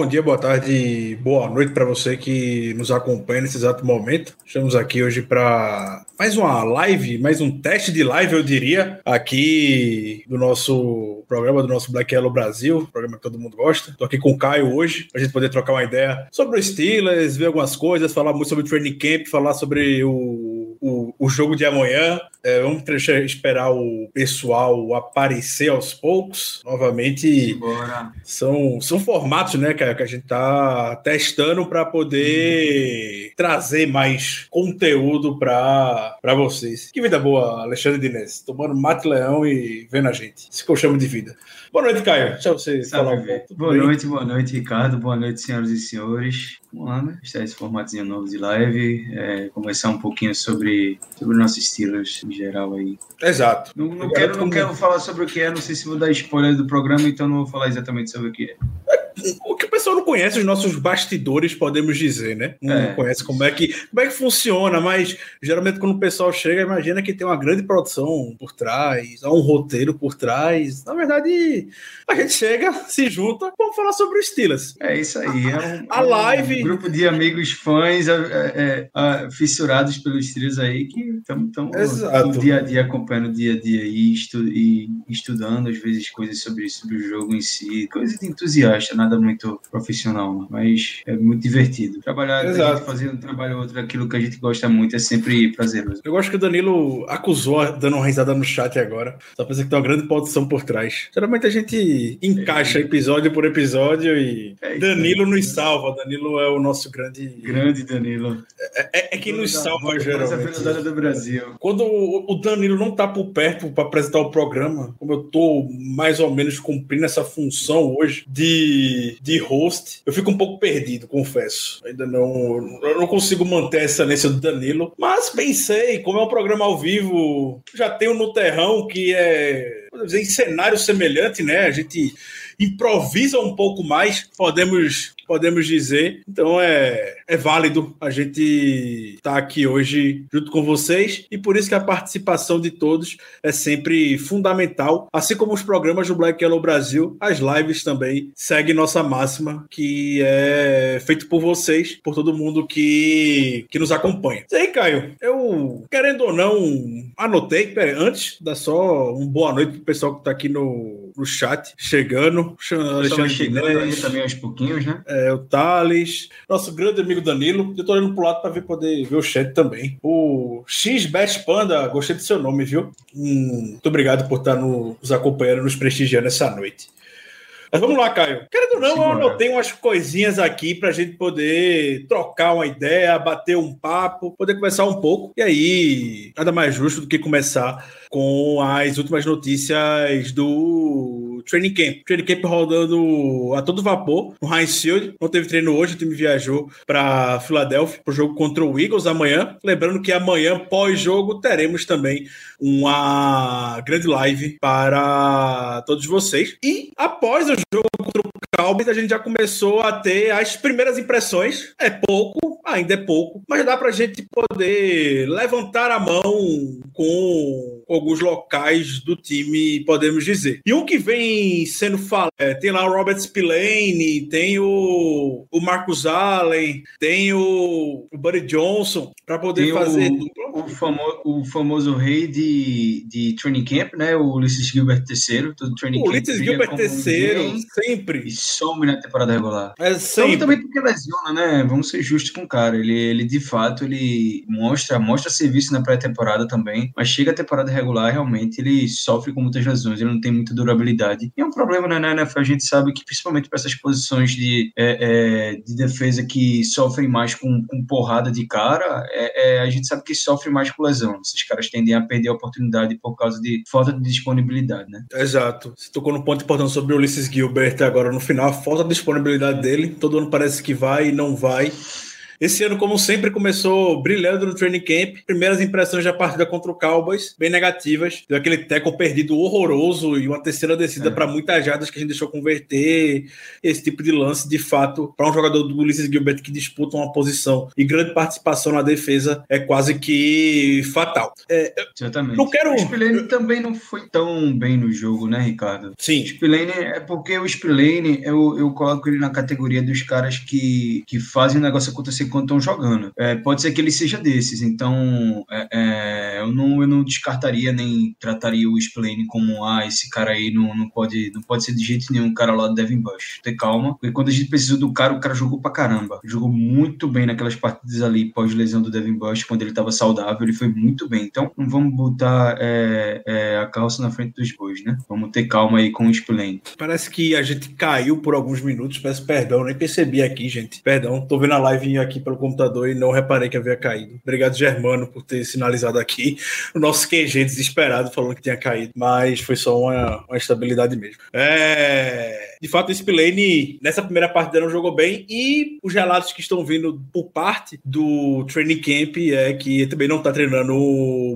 bom dia, boa tarde, boa noite para você que nos acompanha nesse exato momento. Estamos aqui hoje para mais uma live, mais um teste de live, eu diria, aqui do nosso programa do nosso Black Yellow Brasil, programa que todo mundo gosta. Estou aqui com o Caio hoje, para a gente poder trocar uma ideia sobre os Steelers, ver algumas coisas, falar muito sobre o training camp, falar sobre o, o, o jogo de amanhã. É, vamos deixar, esperar o pessoal aparecer aos poucos. Novamente, Bora. são, são formatos, né, que que a gente tá testando para poder trazer mais conteúdo para vocês. Que vida boa, Alexandre Dines, tomando mate leão e vendo a gente. Isso que eu chamo de vida. Boa noite, Caio. Deixa você falar um pouco. Boa bem? noite, boa noite, Ricardo. Boa noite, senhoras e senhores. Vamos lá, né? Está esse formatinho novo de live. É, conversar um pouquinho sobre, sobre nossos Steelers em geral aí. Exato. Não, não quero, não quero falar sobre o que é, não sei se vou dar spoiler do programa, então não vou falar exatamente sobre o que é. O que o pessoal não conhece, os nossos bastidores, podemos dizer, né? Não É. conhece como é, que, como é que funciona, mas geralmente quando o pessoal chega, imagina que tem uma grande produção por trás, há um roteiro por trás. Na verdade, a gente chega, se junta, vamos falar sobre os Steelers. É isso aí. É um, A é um live- grupo de amigos fãs é, é, é, fissurados pelos Steelers aí que estão no dia a dia acompanhando o dia a dia e, estu, e estudando às vezes coisas sobre, sobre o jogo em si, coisa de entusiasta, nada muito profissional, não. mas é muito divertido. Trabalhar, a Exato. fazer um trabalho ou outro, aquilo que a gente gosta muito é sempre prazeroso. Eu gosto que o Danilo acusou, dando uma risada no chat agora. Só pensa que tem uma grande produção por trás. Geralmente a gente encaixa episódio por episódio e É Danilo nos salva. Danilo é o nosso grande. Grande Danilo. É, é quem nos salva, geralmente. apresentador do Brasil. Quando o o Danilo não tá por perto para apresentar o programa, como eu tô mais ou menos cumprindo essa função hoje de, de host, eu fico um pouco perdido, confesso. Ainda não, eu não consigo manter a excelência do Danilo, mas pensei, como é um programa ao vivo, já tenho no terrão que é, dizer, em cenário semelhante, né? A gente improvisa um pouco mais, podemos podemos dizer. Então é, é válido a gente estar aqui hoje junto com vocês e por isso que a participação de todos é sempre fundamental, assim como os programas do Black Yellow Brasil, as lives também seguem nossa máxima que é feito por vocês, por todo mundo que, que nos acompanha. E aí, Caio, eu querendo ou não anotei, antes dá só uma boa noite pro pessoal que tá aqui no, no chat chegando, Alexandre chegando também aos pouquinhos, né? é, o Thales, nosso grande amigo Danilo. Eu tô olhando pro lado para ver poder ver o chat também. O X Best Panda, gostei do seu nome, viu? Hum, muito obrigado por estar no- nos acompanhando, nos prestigiando essa noite. Mas vamos lá, Caio. Querendo ou não, eu Simbora. anotei umas coisinhas aqui pra gente poder trocar uma ideia, bater um papo, poder conversar um pouco. E aí, nada mais justo do que começar com as últimas notícias do Training Camp. Training Camp rodando a todo vapor no Heinz Field. Não teve treino hoje, o time viajou para Filadélfia para o jogo contra o Eagles amanhã. Lembrando que amanhã, pós-jogo, teremos também uma grande live para todos vocês. E após o jogo contra o Cowboys, a gente já começou a ter as primeiras impressões. É pouco, ainda é pouco, mas dá pra gente poder levantar a mão com alguns locais do time, podemos dizer. E um que vem sendo falado, é, tem lá o Robert Spillane, tem o, o Marcus Allen, tem o, o Buddy Johnson, para poder Tem fazer o-. O, famo- o famoso rei de, de training camp, né? O Ulisses Gilbert III, todo training O camp. Ulisses brilha Gilbert ninguém sempre. Some na temporada regular. É Some sempre. também porque lesiona, né? Vamos ser justos com o cara. Ele, ele de fato, ele mostra, mostra serviço na pré-temporada também, mas chega a temporada regular, realmente, ele sofre com muitas lesões, ele não tem muita durabilidade. E é um problema, né, na NFL, a gente sabe que principalmente para essas posições de, é, é, de defesa que sofrem mais com, com porrada de cara, é, é, a gente sabe que sofre mais com lesão. Esses caras tendem a perder a oportunidade por causa de falta de disponibilidade, né? Exato. Você tocou no ponto importante sobre o Ulisses Gilbert agora no final, a falta de disponibilidade dele. Todo ano parece que vai e não vai. Esse ano, como sempre, começou brilhando no training camp. Primeiras impressões da partida contra o Cowboys, bem negativas. Deu aquele tackle perdido horroroso e uma terceira descida É. para muitas jardas que a gente deixou converter. Esse tipo de lance, de fato, para um jogador do Ulysses Gilbert que disputa uma posição e grande participação na defesa, é quase que fatal. É, Exatamente. Não quero- O Spillane também não foi tão bem no jogo, né, Ricardo? sim, O Spillane é porque o Spillane, eu, eu coloco ele na categoria dos caras que, que fazem o negócio acontecer quando estão jogando. É, pode ser que ele seja desses, então é, eu, não, eu não descartaria nem trataria o Spillane como, ah, esse cara aí não, não, pode, não pode ser de jeito nenhum o cara lá do Devin Bush. Ter calma, porque quando a gente precisou do cara, o cara jogou pra caramba. Jogou muito bem naquelas partidas ali pós-lesão do Devin Bush, quando ele tava saudável, ele foi muito bem. Então não vamos botar é, é, a carroça na frente dos bois, né? Vamos ter calma aí com o Spillane. Parece que a gente caiu por alguns minutos. Peço perdão, nem percebi aqui, gente. Perdão, tô vendo a live aqui pelo computador e não reparei que havia caído. Obrigado, Germano, por ter sinalizado aqui. O nosso QG desesperado falando que tinha caído, mas foi só uma, uma estabilidade mesmo. É... De fato, o Spillane nessa primeira partida não jogou bem e os relatos que estão vindo por parte do training camp é que também não tá treinando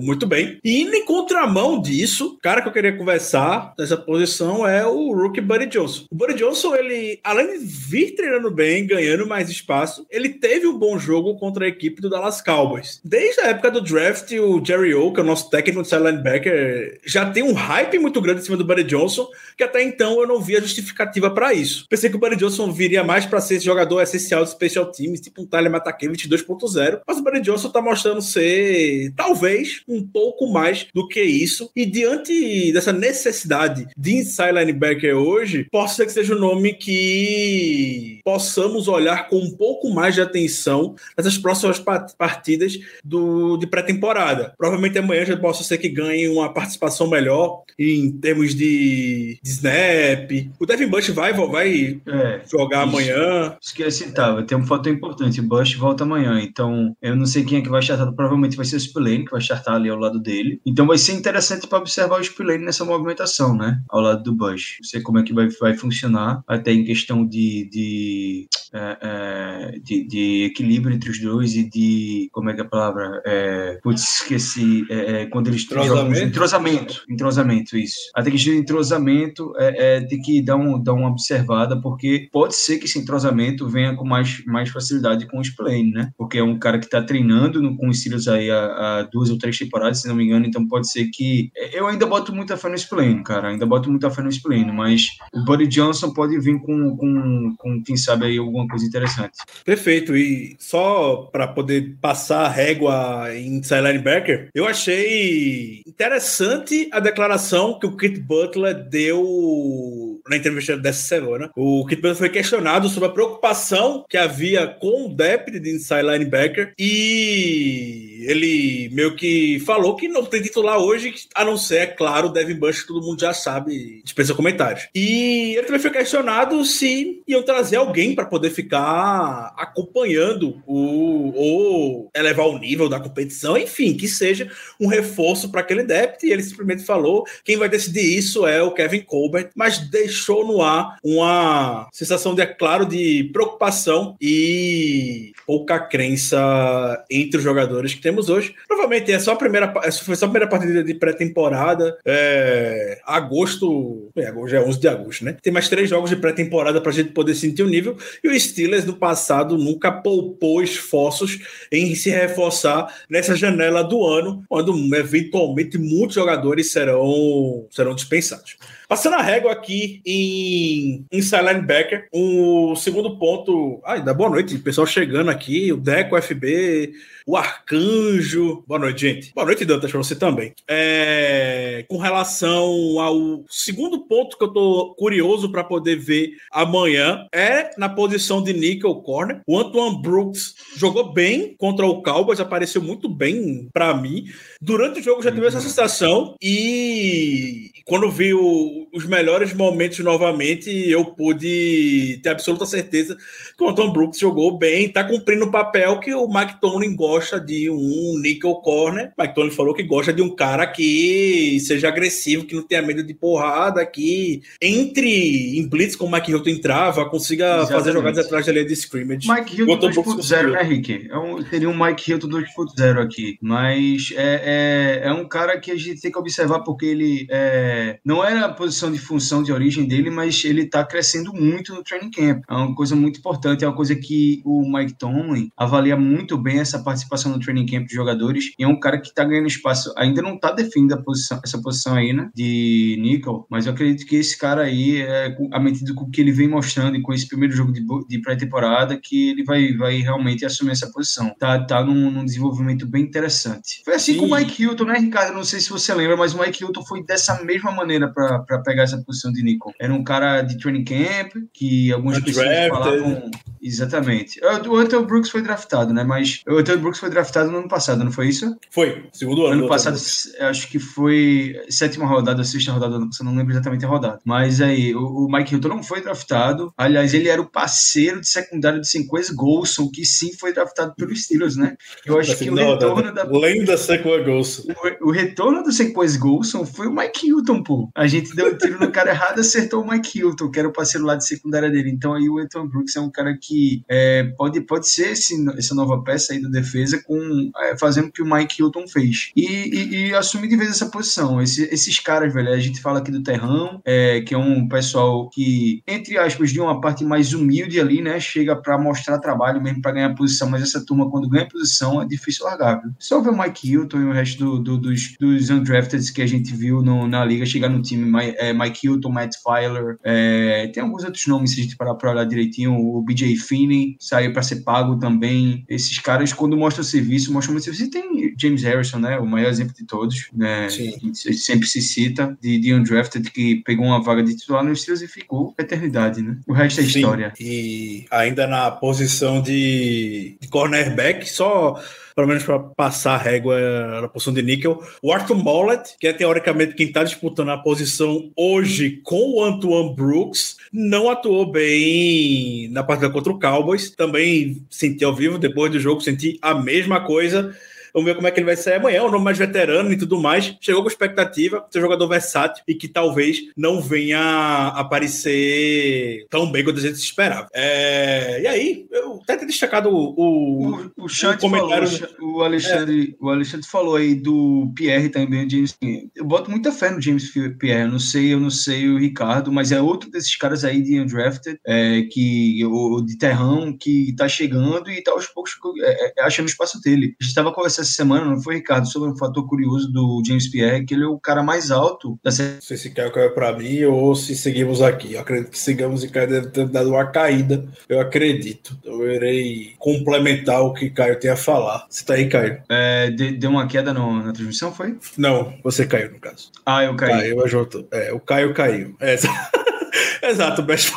muito bem. E em contramão disso, o cara que eu queria conversar nessa posição é o rookie Buddy Johnson. O Buddy Johnson, ele, além de vir treinando bem, ganhando mais espaço, ele teve um bom jogo contra a equipe do Dallas Cowboys. Desde a época do draft, o Jerry O, que é o nosso técnico de linebacker, já tem um hype muito grande em cima do Buddy Johnson, que até então eu não via justificativa para isso. Pensei que o Buddy Johnson viria mais para ser esse jogador essencial de special teams, tipo um Tyler Matakevich 2.0, mas o Buddy Johnson tá mostrando ser, talvez, um pouco mais do que isso, e diante dessa necessidade de inside linebacker hoje, posso ser que seja um nome que possamos olhar com um pouco mais de atenção nessas próximas pa- partidas do, de pré-temporada. Provavelmente amanhã já possa ser que ganhe uma participação melhor em termos de, de snap. O Devin Bush vai, vai É, jogar Isso. amanhã. isso que eu citava, tem um fator importante, o Bush volta amanhã, então eu não sei quem é que vai startar, provavelmente vai ser o Spillane que vai startar ali ao lado dele, então vai ser interessante para observar o Spillane nessa movimentação, né, ao lado do Bush, não sei como é que vai, vai funcionar, até em questão de, de, é, é, de, de equilíbrio entre os dois e de, como é que é a palavra, é, putz, esqueci, é, é, quando eles Entrosamento? jogam entrosamento, entrosamento, isso, até questão de entrosamento é, é, tem que dar, um, dar uma observada, porque pode ser que esse entrosamento venha com mais, mais facilidade com o Splane, né? Porque é um cara que tá treinando no, com os Steelers aí há, há duas ou três temporadas, se não me engano, então pode ser que. Eu ainda boto muita fé no Splane, cara, ainda boto muita fé no Splane, mas o Buddy Johnson pode vir com, com, com quem sabe aí, alguma coisa interessante. Perfeito. E só para poder passar a régua em linebacker, eu achei interessante a declaração que o Kit Butler deu na entrevista dessa semana. O Kit Butler foi questionado sobre a preocupação que havia com o depth de inside linebacker e ele meio que falou que não tem titular hoje, a não ser, é claro, o Devin Bush, todo mundo já sabe, dispensa comentários. E ele também foi questionado se iam trazer alguém para poder ficar acompanhando o ou elevar o nível da competição, enfim, que seja um reforço para aquele depth. E ele simplesmente falou: quem vai decidir isso é o Kevin Colbert, mas deixou no ar uma sensação de, é claro, de preocupação e pouca crença entre os jogadores que temos hoje. Provavelmente é só a primeira, foi só a primeira partida de pré-temporada. É, agosto, já é 11 de agosto, né? Tem mais três jogos de pré-temporada para a gente poder sentir o nível. E o Steelers no passado nunca poupou esforços em se reforçar nessa janela do ano, quando eventualmente muitos jogadores serão, serão dispensados. Passando a régua aqui em inside linebacker, o segundo ponto. Ai, boa noite, pessoal chegando aqui, o Deco, o FB, o Arcanjo. Boa noite, gente. Boa noite, Dantas, pra você também. É, com relação ao segundo ponto que eu tô curioso para poder ver amanhã, é na posição de nickel corner. O Antoine Brooks jogou bem contra o Cowboys, apareceu muito bem para mim. Durante o jogo já tive essa sensação e quando vi o os melhores momentos novamente eu pude ter absoluta certeza que o Anton Brooks jogou bem, tá cumprindo o papel que o Mike Tomlin gosta de um nickel corner. Mike Tomlin falou que gosta de um cara que seja agressivo, que não tenha medo de porrada, que entre em blitz como o Mike Hilton entrava, consiga Exatamente. fazer jogadas atrás da linha de scrimmage. Mike Hilton 2.0, né, Rick? É um, teria um Mike Hilton 2.0 aqui, mas é, é, é um cara que a gente tem que observar porque ele é, não era a posição de função de origem dele, mas ele está crescendo muito no training camp. É uma coisa muito importante, é uma coisa que o Mike Tomlin avalia muito bem essa participação no training camp de jogadores e é um cara que está ganhando espaço. Ainda não está definindo posição, essa posição aí, né, de nickel, mas eu acredito que esse cara aí, é, à medida com que ele vem mostrando e com esse primeiro jogo de, de pré-temporada, que ele vai, vai realmente assumir essa posição. Tá, tá num, num desenvolvimento bem interessante. Foi assim Sim. com o Mike Hilton, né, Ricardo? Não sei se você lembra, mas o Mike Hilton foi dessa mesma maneira para pegar essa posição de nickel. Era um cara de training camp, que algumas pessoas falavam. Exatamente. O Anthony Brooks foi draftado, né? Mas o Anthony Brooks foi draftado no ano passado, não foi isso? Foi, segundo ano. Ano passado, acho que foi sétima rodada, sexta rodada, você não lembro exatamente a rodada. Mas aí, o, o Mike Hilton não foi draftado. Aliás, ele era o parceiro de secundário de Senquez Golson, que sim foi draftado pelos Steelers, né? Eu acho assim, que o retorno da. Lenda Senquez Golson. O, o retorno do Senquez Golson foi o Mike Hilton, pô. A gente deu um tiro no cara errado, acertou o Mike Hilton, que era o parceiro lá de secundária dele. Então aí o Anthony Brooks é um cara que é, pode, pode ser esse, essa nova peça aí da defesa com é, fazendo o que o Mike Hilton fez. E, e, e assumir de vez essa posição. Esse, esses caras, velho, a gente fala aqui do Terrão, é, que é um pessoal que, entre aspas, de uma parte mais humilde ali, né? Chega para mostrar trabalho mesmo para ganhar posição, mas essa turma, quando ganha posição, é difícil largar, viu? Só ver o Mike Hilton e o resto do, do, dos, dos undrafted que a gente viu no, na liga chegar no time, é, Mike Hilton, Matt Filer, é, tem alguns outros nomes se a gente parar para olhar direitinho, o BJ Finney saiu para ser pago também. Esses caras, quando mostram serviço, mostram muito serviço. E tem James Harrison, né? O maior exemplo de todos, né? Sim. Sempre se cita de, de undrafted que pegou uma vaga de titular nos Steelers e ficou eternidade, né? O resto é Sim. história. E ainda na posição de, de cornerback, só pelo menos para passar a régua na posição de níquel. O Arthur Mollett, que é teoricamente quem está disputando a posição hoje com o Antoine Brooks, não atuou bem na partida contra o Cowboys. Também senti ao vivo, depois do jogo, senti a mesma coisa. Vamos ver como é que ele vai sair amanhã. O nome mais veterano e tudo mais. Chegou com expectativa, ser jogador versátil e que talvez não venha aparecer tão bem quanto a gente esperava. É... E aí, eu até ter destacado o, o, o, o comentário. Falou, o, Alexandre, é. o Alexandre falou aí do Pierre também, o James. Eu boto muita fé no James Pierre. Eu não sei, eu não sei o Ricardo, mas é outro desses caras aí de undrafted, é, que, o, de terrão, que tá chegando e tá aos poucos é, é, achando espaço dele. A gente tava conversando essa semana, não foi, Ricardo, sobre um fator curioso do James Pierre, que ele é o cara mais alto da série. Não sei se quer cair para mim ou se seguimos aqui. Eu acredito que sigamos e Caio deve ter dado uma caída, eu acredito. Eu irei complementar o que Caio tem a falar. Você tá aí, Caio? É, deu uma queda no, na transmissão, foi? Não, você caiu no caso. Ah, eu caí. Caiu, eu É, o Caio caiu. É, Exato, Best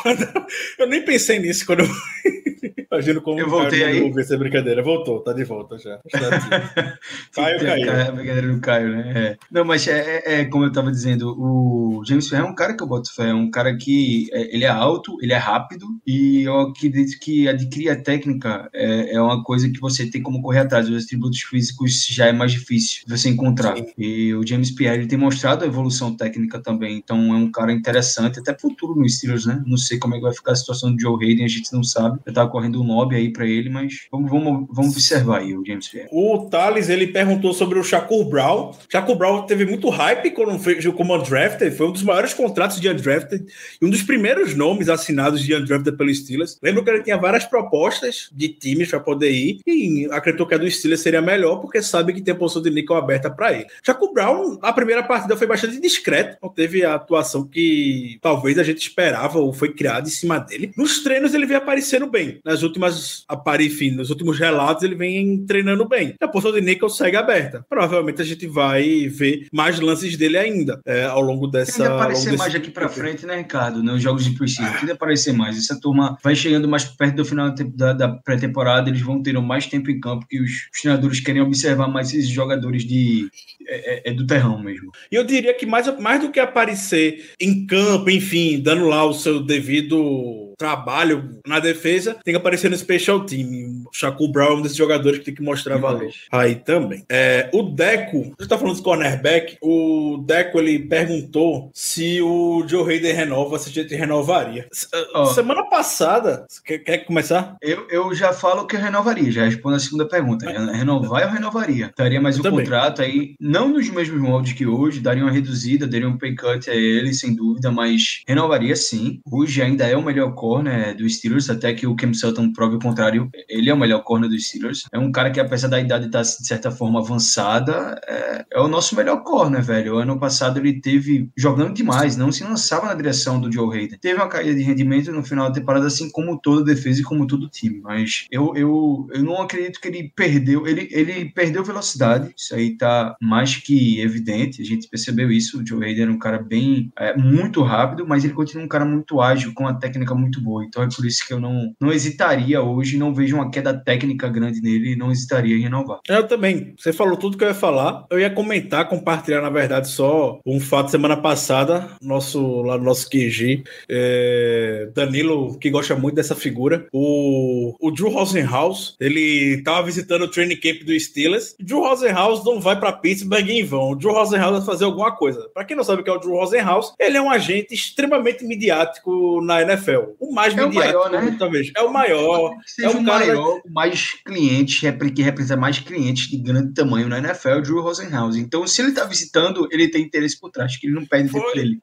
Eu nem pensei nisso quando eu. Imagino como eu voltei aí. Ouvir essa brincadeira. Voltou, tá de volta já. Caio caiu. A brincadeira do Caio, né? É. Não, mas é, é, é, como eu tava dizendo, o James Ferrer é um cara que eu boto fé, é um cara que é, ele é alto, ele é rápido e eu acredito que adquirir a técnica é, é uma coisa que você tem como correr atrás. Os atributos físicos já é mais difícil de você encontrar. Sim. E o James Pierre ele tem mostrado a evolução técnica também, então é um cara interessante, até futuro no Steelers, né? Não sei como é que vai ficar a situação do Joe Hayden, a gente não sabe. Eu tava correndo um lobby aí para ele, mas vamos, vamos, vamos observar aí o James Pierre. O Thales, ele perguntou sobre o Shakur Brown. Shakur Brown teve muito hype quando fez como undrafted, foi um dos maiores contratos de undrafted e um dos primeiros nomes assinados de undrafted pelo Steelers. Lembro que ele tinha várias propostas de times para poder ir e acreditou que a do Steelers seria melhor porque sabe que tem a posição de nickel aberta para ele. Shakur Brown, a primeira partida foi bastante discreto, não teve a atuação que talvez a gente esperava ou foi criada em cima dele. Nos treinos ele veio aparecendo bem. Nas últimas enfim, nos últimos relatos, ele vem treinando bem. A posição de nickel segue aberta. Provavelmente a gente vai ver mais lances dele ainda é, ao longo dessa. Tende a ao longo aparecer mais pra tempo. frente, né, Ricardo? Nos jogos de preseason. Tende a aparecer mais. Essa turma vai chegando mais perto do final da, da pré-temporada, eles vão ter mais tempo em campo que os, os treinadores querem observar mais esses jogadores de, é, é- é do terrão mesmo. E eu diria que mais, mais do que aparecer em campo, enfim, dando lá o seu devido trabalho na defesa, tem que aparecer no special team. O Shaquille Brown é um desses jogadores que tem que mostrar valor. Aí também. É, o Deco, você tá falando de cornerback, o Deco ele perguntou se o Joe Hayden renova, se a gente renovaria. Ó. Semana passada, quer, quer começar? Eu, eu já falo que eu renovaria, já respondo a segunda pergunta. Renovar eu renovaria. Daria mais Eu um também. contrato aí, não nos mesmos moldes que hoje, daria uma reduzida, daria um pay cut a ele, sem dúvida, mas renovaria sim. Hoje ainda é o melhor corner do Steelers, até que o Cam Sutton prove o contrário. Ele é o melhor corner do Steelers. É um cara que, apesar da idade estar, de certa forma, avançada, é, é o nosso melhor corner, velho. Ano passado ele teve jogando demais, não se lançava na direção do Joe Hayden. Teve uma caída de rendimento no final da temporada, assim como toda defesa e como todo time. Mas eu, eu, eu não acredito que ele perdeu. Ele, ele perdeu velocidade, isso aí tá mais que evidente. A gente percebeu isso. O Joe Hayden era um cara bem, é, muito rápido, mas ele continua um cara muito ágil, com uma técnica muito boa. Então é por isso que eu não, não hesitaria hoje, não vejo uma queda técnica grande nele e não hesitaria em renovar. Eu também. Você falou tudo que eu ia falar. Eu ia comentar, compartilhar, na verdade, só um fato semana passada, nosso, lá no nosso QG. é, Danilo, que gosta muito dessa figura. O, o Drew Rosenhaus, ele tava visitando o training camp do Steelers. Drew Rosenhaus não vai para Pittsburgh em vão. O Drew Rosenhaus vai fazer alguma coisa. Para quem não sabe o que é o Drew Rosenhaus, ele é um agente extremamente midiático na NFL. O mais É o midiático, maior, né? talvez. É o maior. Que É o cara- maior, o mais cliente, repre- que representa mais clientes de grande tamanho na NFL, é o Drew Rosenhaus. Então, se ele tá visitando, ele tem interesse por trás, que ele não perde tempo Foi. dele.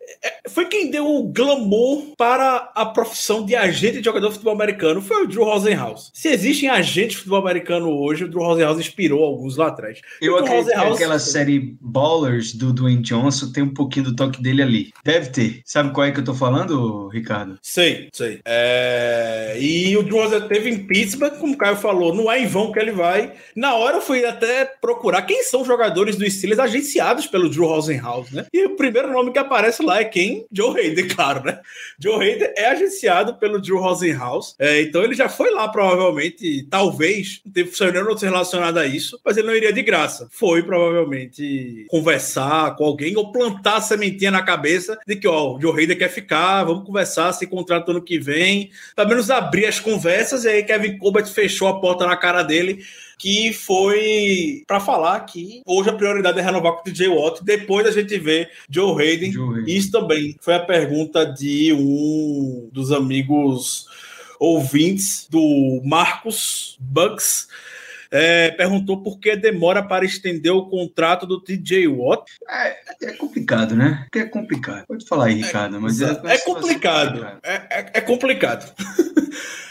foi quem deu o glamour para a profissão de agente de jogador de futebol americano foi o Drew Rosenhaus. Se existem agentes de futebol americano hoje, o Drew Rosenhaus inspirou alguns lá atrás. Eu O acredito que Rosenhaus- aquela série Ballers do Dwayne Johnson tem um pouquinho do toque dele ali. Deve ter. Sabe qual é que eu tô falando, Ricardo? Sei, sei. É, E o Rosenhaus teve em Pittsburgh, como o Caio falou, não é em vão que ele vai. Na hora eu fui até procurar quem são os jogadores do Steelers agenciados pelo Drew Rosenhaus, né? E o primeiro nome que aparece lá é quem? Joe Hayden, claro, né? Joe Hayden é agenciado pelo Drew Rosenhaus, é, então ele já foi lá provavelmente, talvez, não teve nenhum relacionado a isso, mas ele não iria de graça. Foi provavelmente conversar com alguém ou plantar a sementinha na cabeça de que, ó, o Joe Hayden quer ficar, vamos conversar, se contrato ano que vem, pelo menos abrir as conversas, e aí Kevin Colbert fechou a porta na cara dele, que foi para falar que hoje a prioridade é renovar com o DJ Watt, depois a gente vê Joe Hayden. Joe Hayden. Isso também foi a pergunta de um dos amigos ouvintes do Marcos Bucks. É, perguntou por que demora para estender o contrato do TJ Watt. É, é complicado, né? Porque é complicado. Pode falar aí, Ricardo, mas É, situação complicado. É, é- é complicado.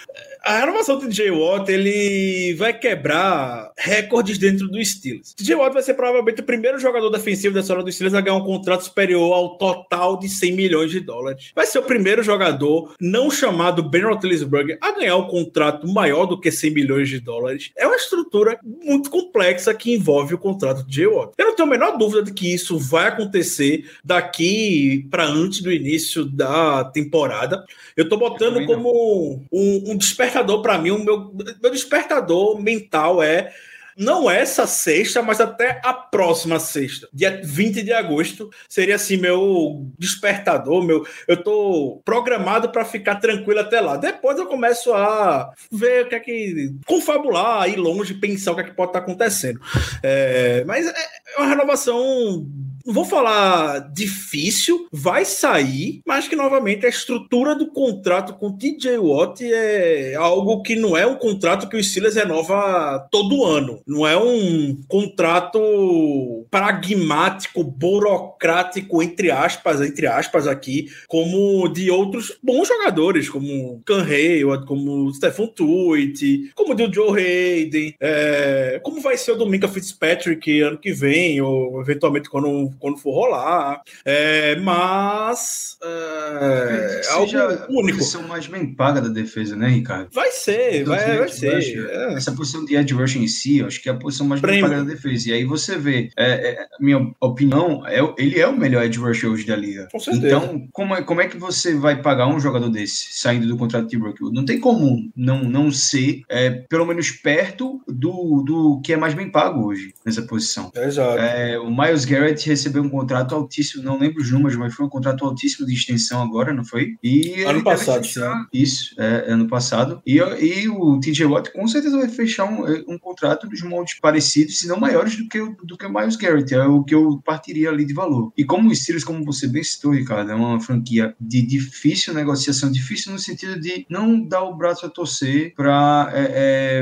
A renovação do TJ Watt ele vai quebrar recordes dentro do Steelers. TJ Watt vai ser provavelmente o primeiro jogador defensivo da história do Steelers a ganhar um contrato superior ao total de 100 milhões de dólares. Vai ser o primeiro jogador não chamado Ben Roethlisberger a ganhar um contrato maior do que 100 milhões de dólares. É uma estrutura muito complexa que envolve o contrato de TJ Watt. Eu não tenho a menor dúvida de que isso vai acontecer daqui para antes do início da temporada. Eu tô botando não. como um, um despertador para mim. O meu, meu despertador mental é não essa sexta, mas até a próxima sexta, dia 20 de agosto, seria assim meu despertador, meu, eu tô programado para ficar tranquilo até lá. Depois eu começo a ver o que é que confabular, ir longe, pensar o que é que pode estar acontecendo. É, mas é é uma renovação não vou falar difícil, vai sair, mas que novamente a estrutura do contrato com TJ Watt é algo que não é um contrato que o Steelers renova todo ano. Não é um contrato pragmático, burocrático, entre aspas, entre aspas aqui, como de outros bons jogadores, como Can Hayward, como Stephen Tuitt, como o Joe Hayden, é, como vai ser o Domingo Fitzpatrick ano que vem, ou eventualmente quando quando for rolar. É, mas. É, é algo único. a posição mais bem paga da defesa, né, Ricardo? Vai ser, Do vai, vai ser. rusher. é. Essa posição de edge rushing em si, eu acho que é a posição mais bem Prêmio. paga da defesa. E aí você vê, é, é, minha opinião, é, ele é o melhor edge rusher hoje da liga. Com certeza. Então, como é, como é que você vai pagar um jogador desse saindo do contrato de rookie? Não tem como não, não ser, é, pelo menos perto do, do que é mais bem pago hoje nessa posição. Exato. O Miles Garrett recebeu um contrato altíssimo, não lembro os números, mas foi um contrato altíssimo de extensão agora, não foi? E Ano passado, fechar- Isso, é, ano passado. E, e o TJ Watt com certeza vai fechar um, um contrato dos moldes parecidos, se não maiores do que, o- do que o Miles Garrett. É o que eu partiria ali de valor. E como o Steelers, como você bem citou, Ricardo, é uma franquia de difícil negociação, difícil no sentido de não dar o braço a torcer para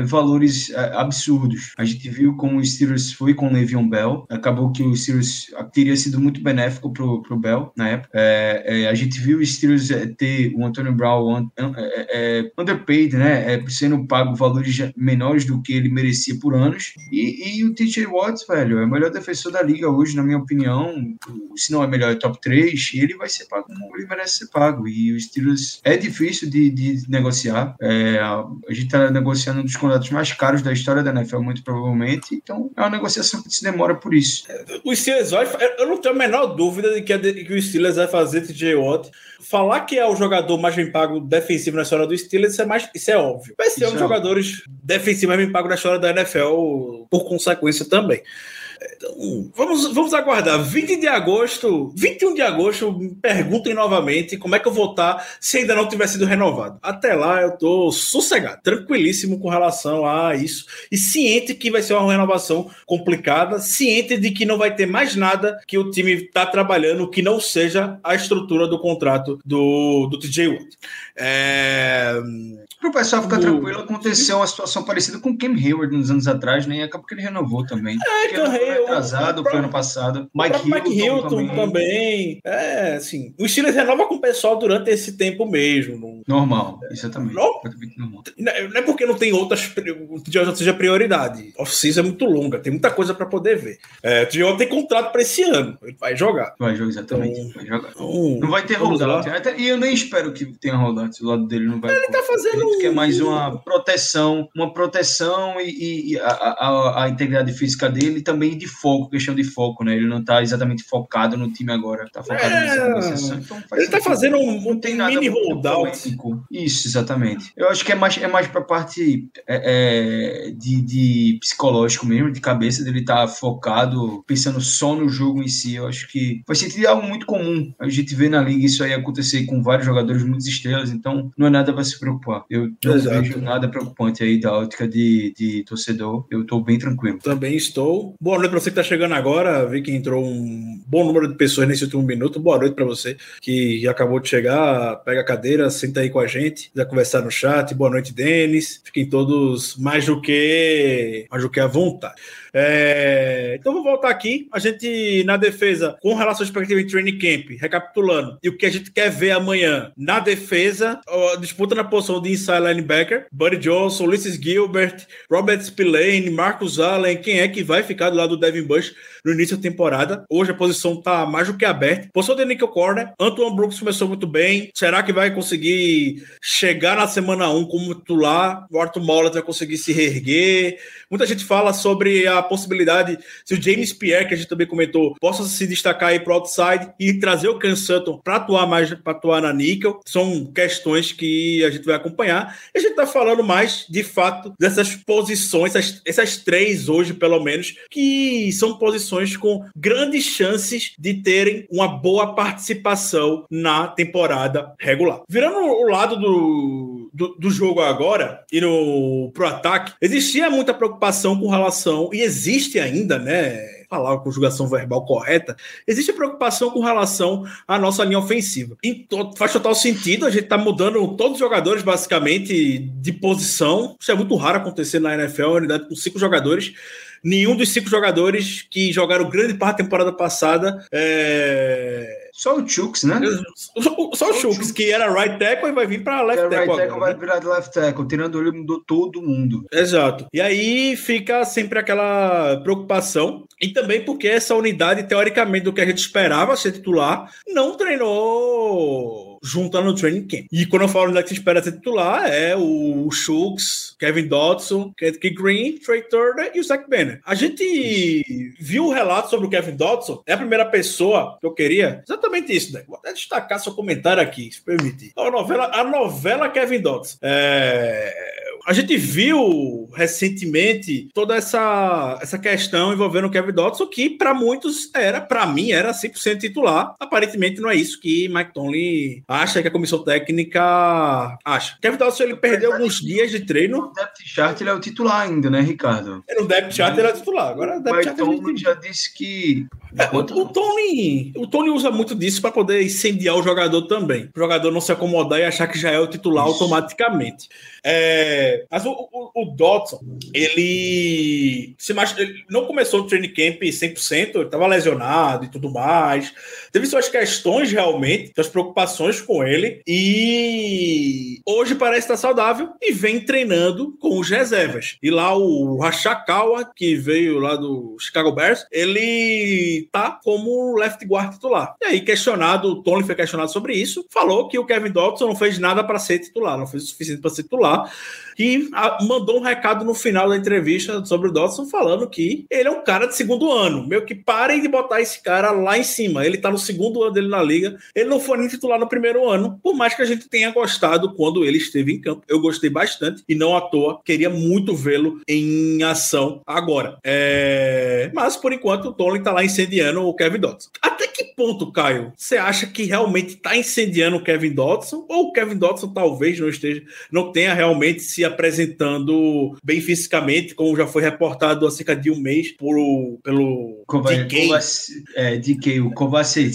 valores é, absurdos. A gente viu como o Steelers foi com o Le'Veon Bell. Acabou que o Steelers teria sido muito benéfico pro, pro Bell na época. É, é, a gente viu o Steelers é, ter o Antonio Brown un- un- é, é, underpaid, né? É, sendo pago valores menores do que ele merecia por anos. E, e o TJ Watts, velho, é o melhor defensor da liga hoje, na minha opinião. Se não é melhor, é top 3. E ele vai ser pago como ele merece ser pago. E o Steelers é difícil de, de negociar. É, a gente tá negociando um dos contratos mais caros da história da NFL, muito provavelmente. Então, é uma negociação que se demora por isso. O Steelers vai. Eu não tenho a menor dúvida de que, de que o Steelers vai fazer TJ Watt. Falar que é o jogador mais bem pago defensivo na história do Steelers, isso é, mais, isso é óbvio. Vai ser Isso um é dos jogadores defensivos mais bem pago da história da NFL, por consequência também. Então, vamos, vamos aguardar. 20 de agosto, 21 de agosto, me perguntem novamente como é que eu vou estar se ainda não tiver sido renovado. Até lá eu tô sossegado, tranquilíssimo com relação a isso e ciente que vai ser uma renovação complicada, ciente de que não vai ter mais nada que o time está trabalhando que não seja a estrutura do contrato do, do TJ Watt. É, Para o pessoal ficar O- tranquilo, aconteceu uma situação parecida com o Cam Hayward nos anos atrás, né? E acabou que ele renovou também. É, Cam Atrasado, foi ano passado. Mike Hilton, Mike Hilton também. também. É, assim. O Steelers renova com o pessoal durante esse tempo mesmo. Não, Normal, exatamente. Não? Completamente normal. não é não é porque não tem outras. O TJ seja prioridade. Off-season é muito longa, tem muita coisa para poder ver. É, o TJ tem contrato para esse ano. Ele vai jogar. Vai jogar exatamente. Então- vai jogar. Então, Não vai ter lá. Até- E eu nem espero que tenha holdout. O lado dele não vai. Ele tá fazendo que é mais um- uma proteção, uma proteção e, e- a, a- a integridade física dele e também de foco, questão de foco, né? Ele não tá exatamente focado no time agora. Tá focado É, nessa negociação. Então Ele tá sentido. fazendo um, não tem nada mini holdout. Isso, exatamente. Eu acho que é mais, é mais pra parte é, é, de, de psicológico mesmo, de cabeça, dele estar focado, pensando só no jogo em si. Eu acho que faz sentido é algo muito comum. A gente vê na liga isso aí acontecer com vários jogadores, muitas estrelas, então não é nada pra se preocupar. Eu não Exato. vejo nada preocupante aí da ótica de, de torcedor. Eu tô bem tranquilo. Também estou. Boa noite para você que está chegando agora. Vi que entrou um bom número de pessoas nesse último minuto. Boa noite para você que acabou de chegar. Pega a cadeira, senta aí com a gente, quiser conversar no chat. Boa noite, Denis. Fiquem todos mais do que mais do que à vontade. É, Então vou voltar aqui. A gente na defesa, com relação à expectativa em training camp, recapitulando, e o que a gente quer ver amanhã na defesa, disputa na posição de inside linebacker, Buddy Johnson, Ulysses Gilbert, Robert Spillane, Marcus Allen, quem é que vai ficar do lado do Devin Bush no início da temporada? Hoje a posição tá mais do que aberta. Posição de nickel corner, Antoine Brooks começou muito bem. Será que vai conseguir chegar na semana 1 como titular? O Arthur Mollett vai conseguir se reerguer? Muita gente fala sobre a possibilidade, se o James Pierre, que a gente também comentou, possa se destacar aí pro outside e trazer o Ken Sutton para atuar mais, para atuar na níquel. São questões que a gente vai acompanhar. E a gente tá falando mais, de fato, dessas posições, essas, essas três hoje, pelo menos, que são posições com grandes chances de terem uma boa participação na temporada regular. Virando o lado do, do, do jogo agora e no pro ataque, existia muita preocupação com relação, e existe ainda, né? Falar a conjugação verbal correta, existe preocupação com relação à nossa linha ofensiva. Faz total sentido, a gente tá mudando todos os jogadores, basicamente, de posição. Isso é muito raro acontecer na NFL, uma unidade com cinco jogadores. Nenhum dos cinco jogadores que jogaram grande parte da temporada passada é, Só o Chooks, né? Só o Chooks, que era right tackle e vai vir pra left É, tackle. right agora, tackle vai né? virar de left tackle, tirando ele mudou todo mundo. Exato. E aí fica sempre aquela preocupação. E também porque essa unidade, teoricamente, do que a gente esperava ser titular, não treinou junto no training camp. E quando eu falo unidade que se espera ser titular, é o Shooks, Kevin Dodson, Kent Green, Trey Turner e o Zach Banner. A gente viu o relato sobre o Kevin Dodson, é a primeira pessoa que eu queria. Exatamente isso, né? Vou até destacar seu comentário aqui, se permitir. A novela, a novela Kevin Dodson. É, a gente viu recentemente toda essa, essa questão envolvendo o Kevin Dodson, que para muitos era, para mim, era 100% titular. Aparentemente não é isso que Mike Tomlin acha que a comissão técnica acha. Kevin Dodson ele perdeu alguns dias de treino. No depth chart ele é o titular ainda, né, Ricardo? No depth chart ele era titular. Agora, O depth Mike Tomlin já disse que É, o, o Tony, o Tony usa muito disso para poder incendiar o jogador também. O jogador não se acomodar e achar que já é o titular Isso. automaticamente. É, mas o, o, o ele, se machu- ele não começou o training camp 100%, ele estava lesionado e tudo mais. Teve suas questões realmente, suas preocupações com ele. E hoje parece estar saudável e vem treinando com os reservas. E lá o Rashakawa, que veio lá do Chicago Bears, ele tá como left guard titular. E aí, questionado, o Tony foi questionado sobre isso, falou que o Kevin Dodson não fez nada para ser titular, não fez o suficiente para ser titular. E mandou um recado no final da entrevista sobre o Dodson, falando que ele é um cara de segundo ano. Meio que parem de botar esse cara lá em cima. Ele tá no segundo ano dele na liga. Ele não foi nem titular no primeiro ano, por mais que a gente tenha gostado quando ele esteve em campo. Eu gostei bastante e não à toa. Queria muito vê-lo em ação agora. É, Mas por enquanto o Tony tá lá incendiando o Kevin Dodson. Até que ponto, Caio, você acha que realmente tá incendiando o Kevin Dodson? Ou o Kevin Dodson talvez não esteja, não tenha realmente se apresentando bem fisicamente, como já foi reportado há cerca de um mês por, pelo Kova- DK? É, DK, o Kovacic,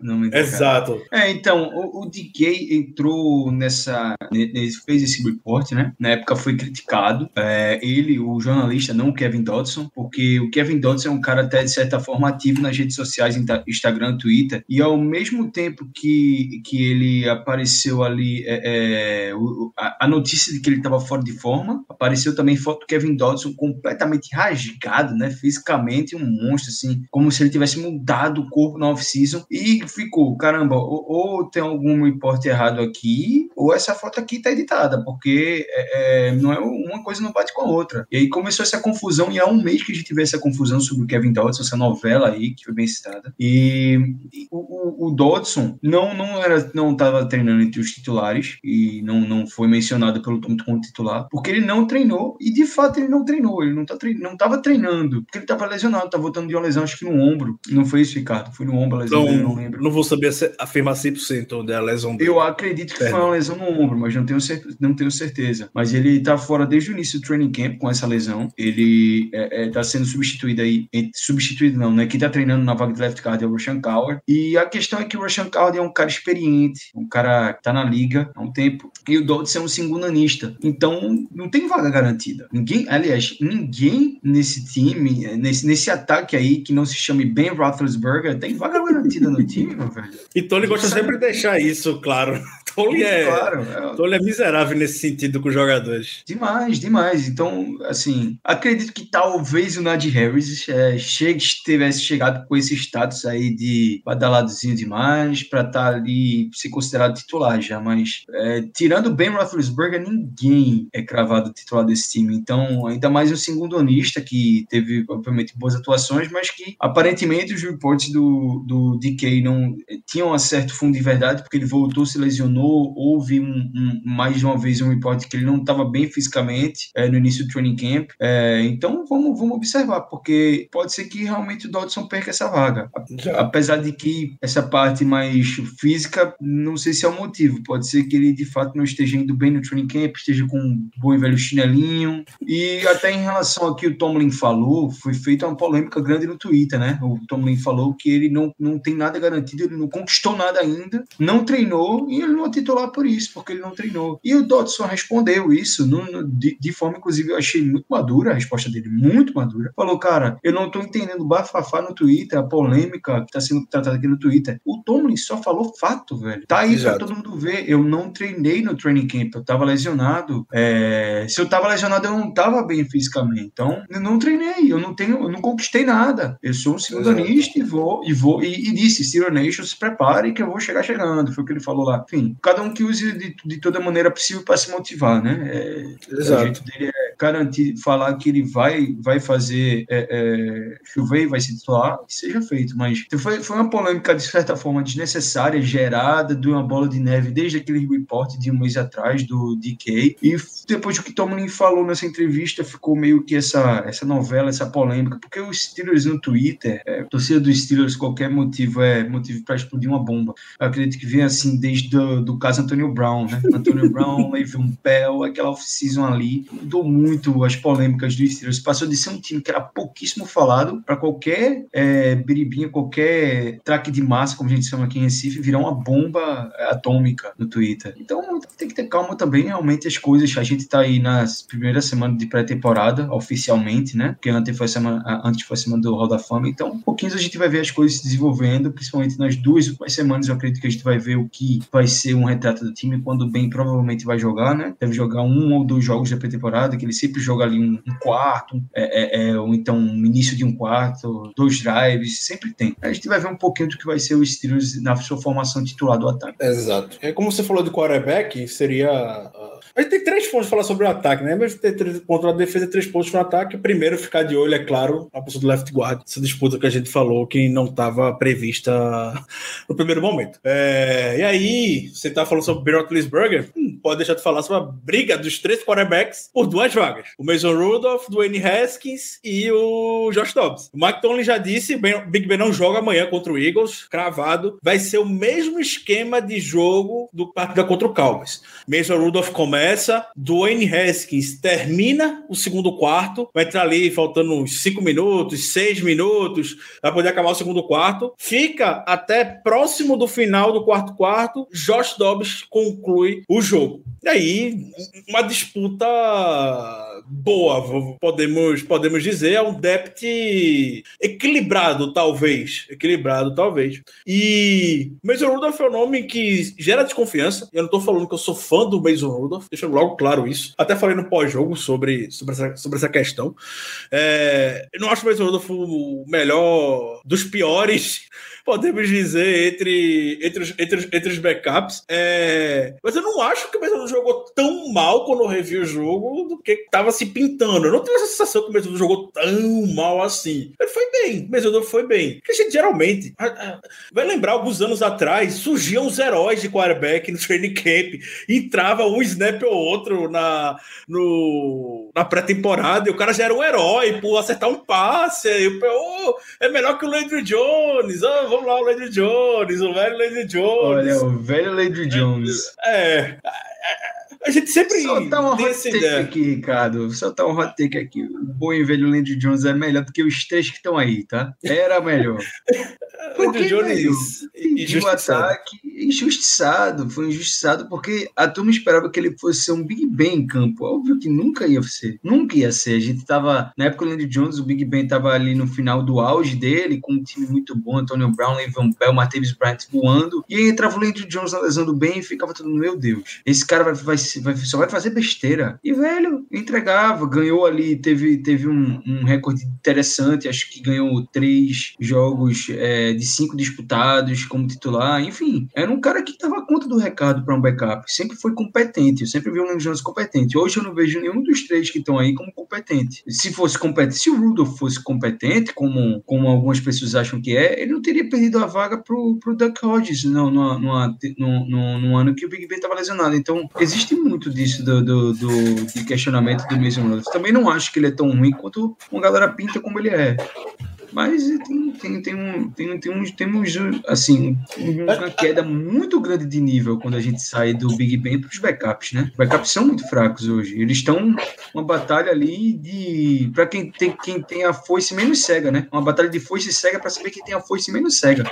o nome do cara. Exato. É, então, o, o DK entrou nessa. ne- ne- fez esse report, né? Na época foi criticado. é, ele, o jornalista, não o Kevin Dodson, porque o Kevin Dodson é um cara até de certa forma ativo nas redes sociais, Insta- Instagram, Twitter, e ao mesmo tempo que, que ele apareceu ali, é, é, o- a, a notícia de que ele estava fora de forma, apareceu também foto do Kevin Dodson completamente rasgado, né? Fisicamente, um monstro, assim, como se ele tivesse mudado o corpo na off-season, e ficou, caramba, ou, ou tem algum reporte errado aqui, ou essa foto aqui tá editada, porque é, é, não é uma coisa não bate com a outra. E aí começou essa confusão, e há um mês que a gente vê essa confusão sobre o Kevin Dodson, essa novela aí, que foi bem citada. E, e o, o, Dodson não não era não estava treinando entre os titulares e não, não foi mencionado pelo Tom como titular, porque ele não treinou e de fato ele não treinou, ele não tá trein, não estava treinando, porque ele estava lesionado, estava voltando de uma lesão acho que no ombro. Não foi isso, Ricardo, foi no ombro lesão Então, não vou saber afirmar 100% da lesão dele. Eu acredito que foi uma lesão no ombro, mas não tenho, cer- não tenho certeza. Mas ele tá fora desde o início do training camp com essa lesão. Ele é, é, tá sendo substituído aí. Substituído não, né? Quem tá treinando na vaga de left guard é o Roshan Coward. E a questão é que o Roshan Coward é um cara experiente, um cara que tá na liga há um tempo. E o Dodson é um segundanista. Então, não tem vaga garantida. Ninguém, aliás, ninguém nesse time, eh, nesse, nesse ataque aí, que não se chame Ben Roethlisberger, tem vaga garantida no time, meu velho. E Tony gosta sempre de deixar isso claro. Tony é, Claro, é, é miserável nesse sentido com os jogadores. Demais, demais. Então, assim, acredito que talvez o Najee Harris é, chegue, tivesse chegado com esse status aí de badaladozinho demais para estar ali ser considerado titular já, mas é, tirando o Ben Roethlisberger, ninguém é cravado titular desse time. Então, ainda mais um segundonista que teve, obviamente, boas atuações, mas que aparentemente os reportes do, do DK não eh, tinham um certo fundo de verdade, porque ele voltou, se lesionou, houve um, um- mais de uma vez um repórter que ele não estava bem fisicamente eh, no início do training camp. Eh, então vamos, vamos observar, porque pode ser que realmente o Dodson perca essa vaga. Apesar de que essa parte mais física, não sei se é o motivo. Pode ser que ele de fato não esteja indo bem no training camp, esteja com um bom e velho chinelinho. E até em relação ao que o Tomlin falou, foi feita uma polêmica grande no Twitter, né? O Tomlin falou que ele não, não tem nada garantido, ele não conquistou nada ainda, não treinou e ele não titular por isso, porque ele não treinou. E o Dodson respondeu isso no, no, de, de, forma, inclusive, eu achei muito madura, a resposta dele muito madura. Falou, cara, eu não tô entendendo o bafafá no Twitter, a polêmica que tá sendo tratada aqui no Twitter. O Tomlin só falou fato, velho. Tá aí Exato. pra todo mundo ver. Eu não treinei no training camp, eu tava lesionado. É... Se eu tava lesionado, eu não tava bem fisicamente. Então, eu não treinei, eu não tenho, eu não conquistei nada. Eu sou um segundanista e vou, e vou, e, e disse, Steel Nation, se prepare que eu vou chegar chegando. Foi o que ele falou lá. Enfim, cada um que use de, de toda maneira possível para se motivar, né? É, Exato. O jeito dele é garantir, falar que ele vai, vai fazer é, é, chover e vai se titular, que seja feito. Mas foi, foi uma polêmica, de certa forma, desnecessária, gerada de uma bola de neve desde aquele report de um mês atrás do DK. E depois do que Tomlin falou nessa entrevista, ficou meio que essa, essa novela, essa polêmica, porque os Steelers no Twitter, é, torcida dos Steelers, qualquer motivo é motivo para explodir uma bomba. Eu acredito que vem assim desde do, do caso Antonio Brown, né? Antonio Brown, Le'Veon Bell, aquela off-season ali, mudou muito as polêmicas dos Steelers. Passou de ser um time que era pouquíssimo falado para qualquer é, biribinha, qualquer traque de massa, como a gente chama aqui em Recife, virar uma bomba atômica no Twitter. Então tem que ter calma também, realmente as coisas. A gente tá aí nas primeiras semanas de pré-temporada, oficialmente, né? Porque antes foi a semana, antes foi a semana do Hall da Fama. Então, um pouquinho a gente vai ver as coisas se desenvolvendo, principalmente nas duas últimas semanas. Eu acredito que a gente vai ver o que vai ser um retrato do time quando bem provavelmente vai jogar, né? Deve jogar um ou dois jogos da pré-temporada, que sempre joga ali um, um quarto, é, é, é, ou então um início de um quarto, dois drives, sempre tem. A gente vai ver um pouquinho do que vai ser o Steelers na sua formação titular do ataque. Exato. É como você falou de quarterback, seria a gente tem três pontos para falar sobre o ataque, né? Mas tem três pontos na defesa três pontos no ataque. Primeiro, ficar de olho, é claro, na posição do left guard. Essa disputa que a gente falou que não estava prevista no primeiro momento. É... E aí, você tá falando sobre Ben Roethlisberger? Hum, pode deixar de falar sobre a briga dos três quarterbacks por duas vagas. O Mason Rudolph, Dwayne Haskins e o Josh Dobbs. O Mike Tomlin já disse, ben, Big Ben não joga amanhã contra o Eagles, cravado. Vai ser o mesmo esquema de jogo do partida contra o Cowboys. Mason Rudolph começa começa, Dwayne Haskins termina o segundo quarto, vai entrar ali faltando uns 5 minutos, 6 minutos, vai poder acabar o segundo quarto, fica até próximo do final do quarto quarto, Josh Dobbs conclui o jogo. E aí, uma disputa boa, podemos, podemos dizer, é um depth equilibrado, talvez. Equilibrado, talvez. E Mason Rudolph é um nome que gera desconfiança. Eu não tô falando que eu sou fã do Mason Rudolph, deixa logo claro isso. Até falei no pós-jogo sobre, sobre, essa, sobre essa questão. É, eu não acho o Mason Rudolph o melhor dos piores podemos dizer, entre, entre, os, entre, os, entre os backups. É... Mas eu não acho que o Mesmo jogou tão mal quando eu revi o jogo do que estava se pintando. Eu não tive essa sensação que o Mesmo jogou tão mal assim. Ele foi bem, o Mesmo foi bem. Porque a gente geralmente vai lembrar alguns anos atrás, surgiam os heróis de quarterback no training camp, entrava um snap ou outro na, no, na pré-temporada e o cara já era um herói por acertar um passe. E, oh, é melhor que o Landry Jones. Oh, vamos lá, o Lady Jones, o velho Lady Jones. Olha, o velho Lady Jones. É. A gente sempre Soltar um hot take ideia. aqui, Ricardo. Soltar um hot take aqui. O bom e velho Landy Jones é melhor do que os três que estão aí, tá? Era melhor. Landy Jones pediu ataque injustiçado. Foi injustiçado porque a turma esperava que ele fosse ser um Big Ben em campo. Óbvio que nunca ia ser. Nunca ia ser. A gente tava... Na época do Landy Jones, o Big Ben tava ali no final do auge dele, com um time muito bom. Antonio Brown, Le'Veon Bell, Martavis Bryant voando. E aí entrava o Landy Jones na lesão do Ben e ficava todo meu Deus. Esse cara vai, vai vai, só vai fazer besteira. E, velho, entregava, ganhou ali, teve, teve um, um recorde interessante, acho que ganhou três jogos é, de cinco disputados como titular, enfim, era um cara que dava conta do recado para um backup, sempre foi competente, eu sempre vi o Lane Jones competente. Hoje eu não vejo nenhum dos três que estão aí como competente. Se fosse competente, se o Rudolph fosse competente, como, como algumas pessoas acham que é, ele não teria perdido a vaga pro, pro Duck Hodges no, no ano que o Big Ben estava lesionado. Então, existe muito disso do, do, do questionamento do Mason Rudolph. Também não acho que ele é tão ruim quanto uma galera pinta como ele é. Mas tem, tem, tem, um, tem, tem um, temos, assim, uma queda muito grande de nível quando a gente sai do Big Ben para os backups, né? Os backups são muito fracos hoje. Eles estão uma batalha ali de. para quem tem, quem tem a foice menos cega, né? Uma batalha de foice cega para saber quem tem a foice menos cega.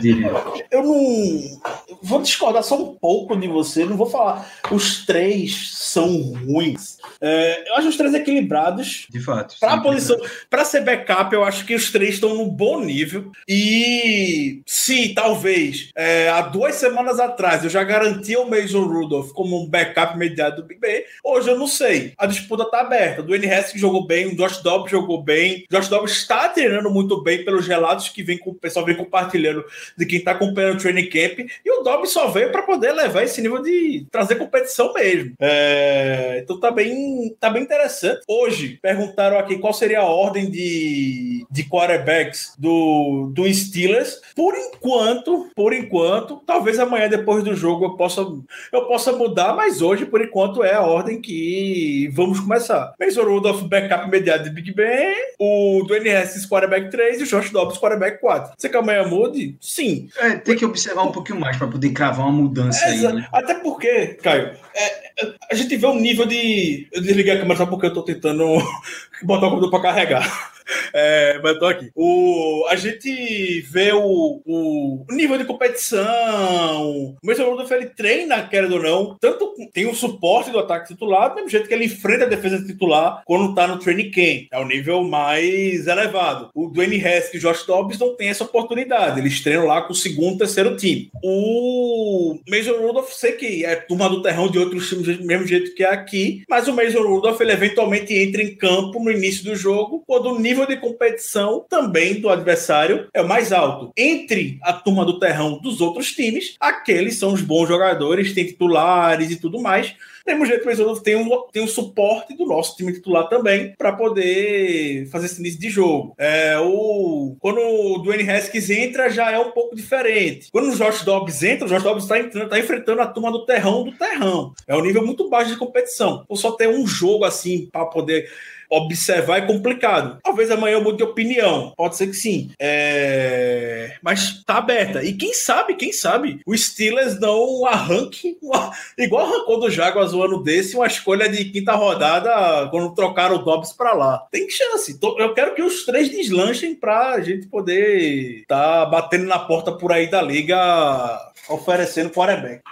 Diria. Eu não. Vou discordar só um pouco de você, não vou falar. Os três são ruins. É, eu acho os três equilibrados. De fato. Para posição, para ser backup, eu acho que os três estão num bom nível. E se talvez é, há duas semanas atrás eu já garantia o Mason Rudolph como um backup imediato do Big Ben, hoje eu não sei. A disputa tá aberta. Do N. Haskins jogou bem, o Josh Dobbs jogou bem. Josh Dobbs está treinando muito bem pelos relatos que vem com, o pessoal vem compartilhando de quem está acompanhando o training camp. E o Dobbs só veio para poder levar esse nível de trazer competição mesmo. É, então tá bem, tá bem interessante. Hoje perguntaram aqui qual seria a ordem de, de quarterbacks do, do Steelers. Por enquanto, por enquanto, talvez amanhã depois do jogo eu possa eu possa mudar, mas hoje por enquanto é a ordem que vamos começar. Mason Rudolph backup imediato de Big Ben, o Dwayne Haskins quarterback 3 e o Josh Dobbs quarterback 4. Você que amanhã mude? Sim. É, tem que observar um pouquinho mais para poder cravar uma mudança É, aí. Né? Até porque, Caio, é, a gente vê um nível de. Eu desliguei a câmera só porque eu tô tentando botar o computador pra carregar. É, mas tô aqui. O, a gente vê o, o nível de competição. O Mason Rudolph ele treina, querendo ou não, tanto tem o suporte do ataque titular, do mesmo jeito que ele enfrenta a defesa titular quando tá no training camp. É o nível mais elevado. O Dwayne Haskins e o Josh Dobbs não tem essa oportunidade. Eles treinam lá com o segundo, terceiro time. O Mason Rudolph, sei que é turma do terrão de outros times do mesmo jeito que é aqui, mas o Mason Rudolph ele eventualmente entra em campo no início do jogo, quando o nível de competição também do adversário é o mais alto. Entre a turma do terrão dos outros times, aqueles são os bons jogadores, tem titulares e tudo mais. Temos jeito Rudolph tem um, tem um suporte do nosso time titular também para poder fazer esse início de jogo. É, o, quando o Dwayne Haskins entra, já é um pouco diferente. Quando o Josh Dobbs entra, o Josh Dobbs está tá enfrentando a turma do terrão do terrão. É um nível muito baixo de competição. Ou só ter um jogo assim para poder observar é complicado. Talvez amanhã eu mude de opinião. Pode ser que sim. É... Mas tá aberta. E quem sabe, quem sabe, o Steelers não arranque, uma- igual arrancou do Jaguars o ano desse, uma escolha de quinta rodada quando trocaram o Dobbs pra lá. Tem chance. Eu quero que os três deslanchem pra gente poder tá batendo na porta por aí da liga oferecendo quarterback.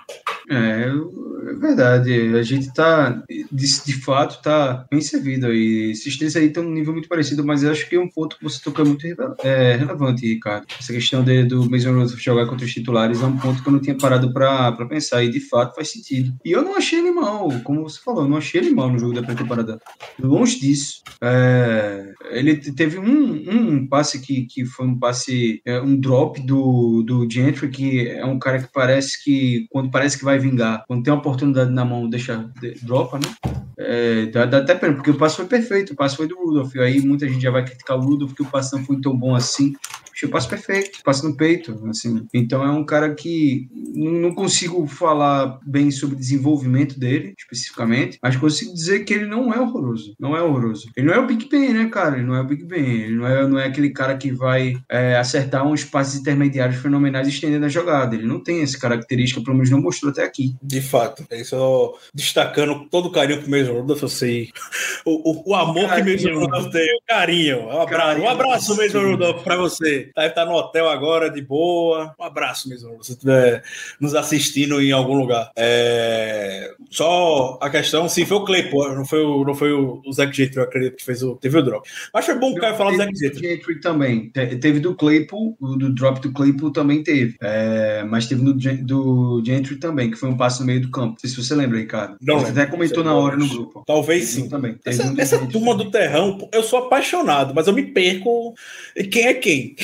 É, é verdade. A gente tá, de, de fato, tá bem servido aí. Esses três aí estão num nível muito parecido, mas eu acho que um ponto que você tocou é muito é, relevante, Ricardo. Essa questão de, do Mason Rudolph jogar contra os titulares é um ponto que eu não tinha parado pra pensar e de fato faz sentido. E eu não achei ele mal, como você falou, eu não achei ele mal no jogo da pré-temporada. Longe disso. É, ele te- teve um, um passe que, que foi um passe, é, um drop do, do Gentry, que é um cara que parece que, quando parece que vai vingar, quando tem uma oportunidade na mão, deixa, de- dropa, né? É, dá, dá até pena, porque o passe foi perfeito, o passe foi do Rudolph. E aí muita gente já vai criticar o Rudolph, porque o passe não foi tão bom assim. Poxa, O passe perfeito, passe no peito, assim. Então é um cara que não consigo falar bem sobre o desenvolvimento dele, especificamente, mas consigo dizer que ele não é horroroso. Não é horroroso. Ele não é o Big Ben, né, cara? Ele não é o Big Ben. Ele não é, não é aquele cara que vai é, acertar uns passes intermediários fenomenais estendendo a jogada. Ele não tem essa característica, pelo menos não mostrou até aqui. De fato. É isso destacando todo o carinho pro Mason Rudolph, eu sei. O, o, o amor Carinho. que Mason Rudolph tem, o carinho. Um abraço, Carinho. um abraço Mason Rudolph, pra você. Deve estar no hotel agora, de boa. Um abraço, Rudolph, se estiver nos assistindo em algum lugar. É, Só a questão, sim, foi o Claypool, não foi o, não foi o, o Zach Jeter, eu acredito que fez o, teve o drop. Mas foi bom que o Caio falar do do Jeter. Gentry também. Te- Teve do Claypool, do drop do Claypool também teve. É, mas teve no, do Gentry também, que foi um passe no meio do campo. Não sei se você lembra, Ricardo. Não Você até comentou na hora no grupo. Talvez sim. também. Essa, um essa Gentry turma do terrão, eu sou apaixonado, mas eu me perco. E Quem é quem?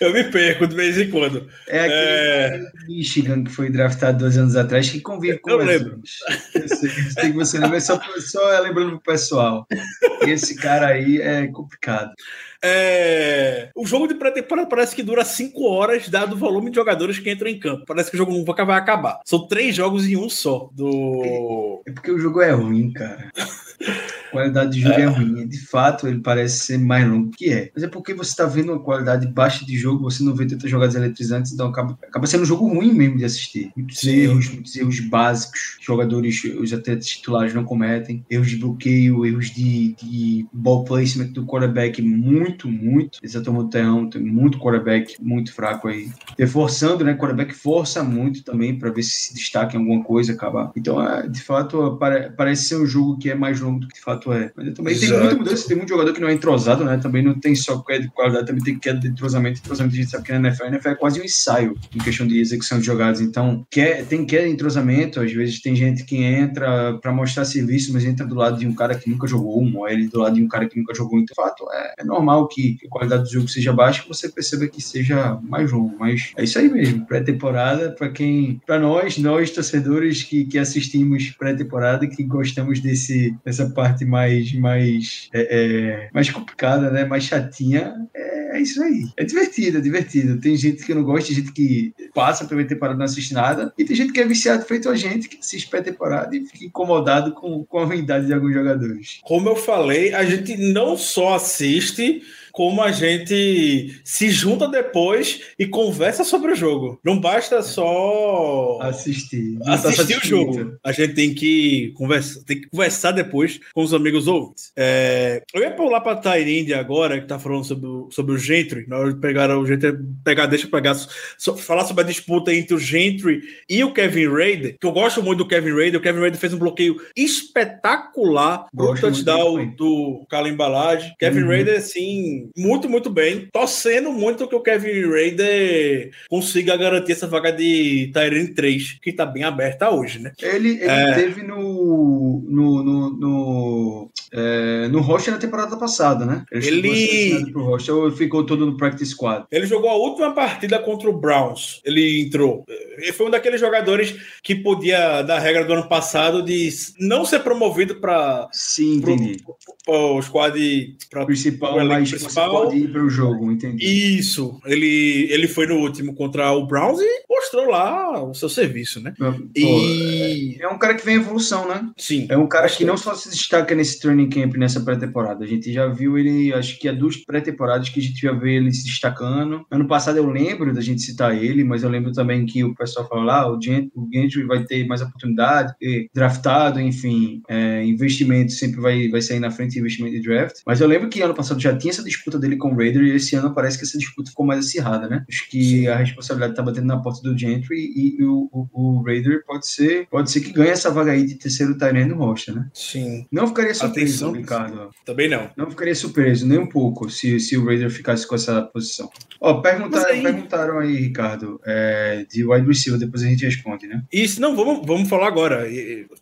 Eu me perco de vez em quando. É aquele É. Michigan que foi draftado dois anos atrás que convive com Eu o lembro. Eu sei, eu sei que você lembra, só, só lembrando pro pessoal. Esse cara aí é complicado. É, O jogo de pré-temporada parece que dura 5 horas, dado o volume de jogadores que entram em campo. Parece que o jogo nunca vai acabar. São três jogos em um só. Do. É porque o jogo é ruim, cara. qualidade de jogo é. ruim. De fato, ele parece ser mais longo que é. Mas é porque você está vendo uma qualidade baixa de jogo, você não vê tantas jogadas eletrizantes, então acaba, acaba sendo um jogo ruim mesmo de assistir. Muitos Sim. erros, muitos erros básicos. Jogadores, os atletas titulares não cometem. Erros de bloqueio, erros de, de ball placement do quarterback muito, muito. Exatamente, tem muito quarterback muito fraco aí. Reforçando, né? Quarterback força muito também para ver se se destaca em alguma coisa, acabar. Então, é, de fato, parece ser um jogo que é mais longo do que de fato é. Mas também Exato. tem muita mudança, tem muito jogador que não é entrosado, né? Também não tem só queda de qualidade, também tem queda de entrosamento. Entrosamento a gente sabe que na NFL, a NFL é quase um ensaio em questão de execução de jogadas. Então, quer, tem queda de entrosamento, às vezes tem gente que entra para mostrar serviço, mas entra do lado de um cara que nunca jogou, um OL do lado de um cara que nunca jogou. Então, fato, é, é normal que a qualidade do jogo seja baixa você perceba que seja mais longo. Mas é isso aí mesmo. Pré-temporada, para quem, para nós, nós torcedores que, que assistimos pré-temporada, que gostamos desse, dessa parte mais, mais, é, é, mais complicada, né? Mais chatinha, é, é, isso aí. É divertido, é divertido. Tem gente que não gosta, tem gente que passa a primeira temporada e não assiste nada, e tem gente que é viciado feito a gente, que assiste pré-temporada e fica incomodado com, com a ruindade de alguns jogadores. Como eu falei, a gente não só assiste como a gente se junta depois e conversa sobre o jogo. Não basta só assistir, assistir o jogo. A gente tem que conversar, tem que conversar depois com os amigos ouvintes. É, eu ia pular para Tyrande agora, que tá falando sobre, o, sobre o Gentry. Na hora de pegar o Gentry, pegar, deixa eu pegar, so, falar sobre a disputa entre o Gentry e o Kevin Raider, que eu gosto muito do Kevin Raider. O Kevin Raider fez um bloqueio espetacular pro touchdown do Kalim Balage. Kevin uhum. Raider, assim, muito, muito bem. Torcendo muito que o Kevin Raider consiga garantir essa vaga de Tyrene 3, que tá bem aberta hoje, né? Ele, ele é... teve no, no, no, no, é, no roster na temporada passada, né? Ele, ele... pro roster, ou ficou todo no practice squad? Ele jogou a última partida contra o Browns. Ele entrou. Ele foi um daqueles jogadores que podia, da regra do ano passado, de não ser promovido para Sim, entendi. o squad pra, principal, mas principal. pode ir para o jogo, entendi. Isso. Ele, ele foi no último contra o Browns e mostrou lá o seu serviço, né? Pô, e... É, é um cara que vem em evolução, né? Sim. É um cara que não só se destaca nesse training camp, nessa pré-temporada. A gente já viu ele, acho que há duas pré-temporadas que a gente já vê ele se destacando. Ano passado eu lembro da gente citar ele, mas eu lembro também que o pessoal falou lá, o Gentry vai ter mais oportunidade, draftado, enfim, é, investimento sempre vai, vai sair na frente de investimento de draft. Mas eu lembro que ano passado já tinha essa disputa dele com o Raider e esse ano parece que essa disputa ficou mais acirrada, né? Acho que Sim. a responsabilidade tá batendo na porta do Gentry e, e o, o, o, Raider pode ser, pode ser que ganhe essa vaga aí de terceiro Tyrene no roster, né? Sim. Não ficaria surpreso, Atenção, Ricardo. Também não. Não ficaria surpreso nem um pouco se, se o Raider ficasse com essa posição. Ó, perguntaram aí... perguntaram aí, Ricardo, é, de wide receiver, depois a gente responde, né? Isso, não, vamos, vamos falar agora.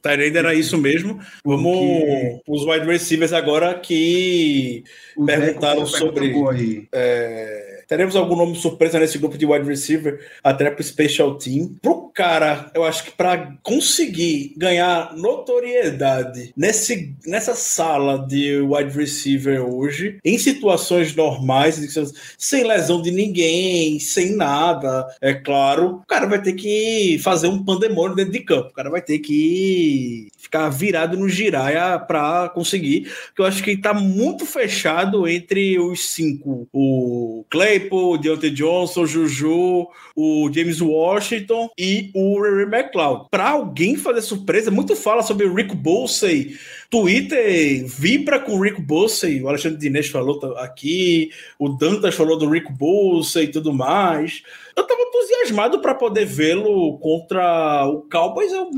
Tyrande era isso mesmo. Vamos Porque... os wide receivers agora que o perguntaram sobre. É, teremos algum nome surpresa nesse grupo de wide receiver, até para o Special Team. Pro cara, eu acho que para conseguir ganhar notoriedade nesse, nessa sala de wide receiver hoje, em situações normais, sem lesão de ninguém, sem nada, é claro, o cara vai ter que fazer um pandemônio dentro de campo. O cara vai ter que ficar virado no giraia para conseguir, eu acho que está muito fechado entre os cinco. O Claypool, o Deontay Johnson, Juju, o James Washington e o Ray McLeod. Para alguém fazer surpresa, muito fala sobre o Rick Bolsey. Twitter vibra com o Rick Bolsey, o Alexandre Dines falou aqui, o Dantas falou do Rick Bolsey e tudo mais eu tava entusiasmado para poder vê-lo contra o Cowboys, eu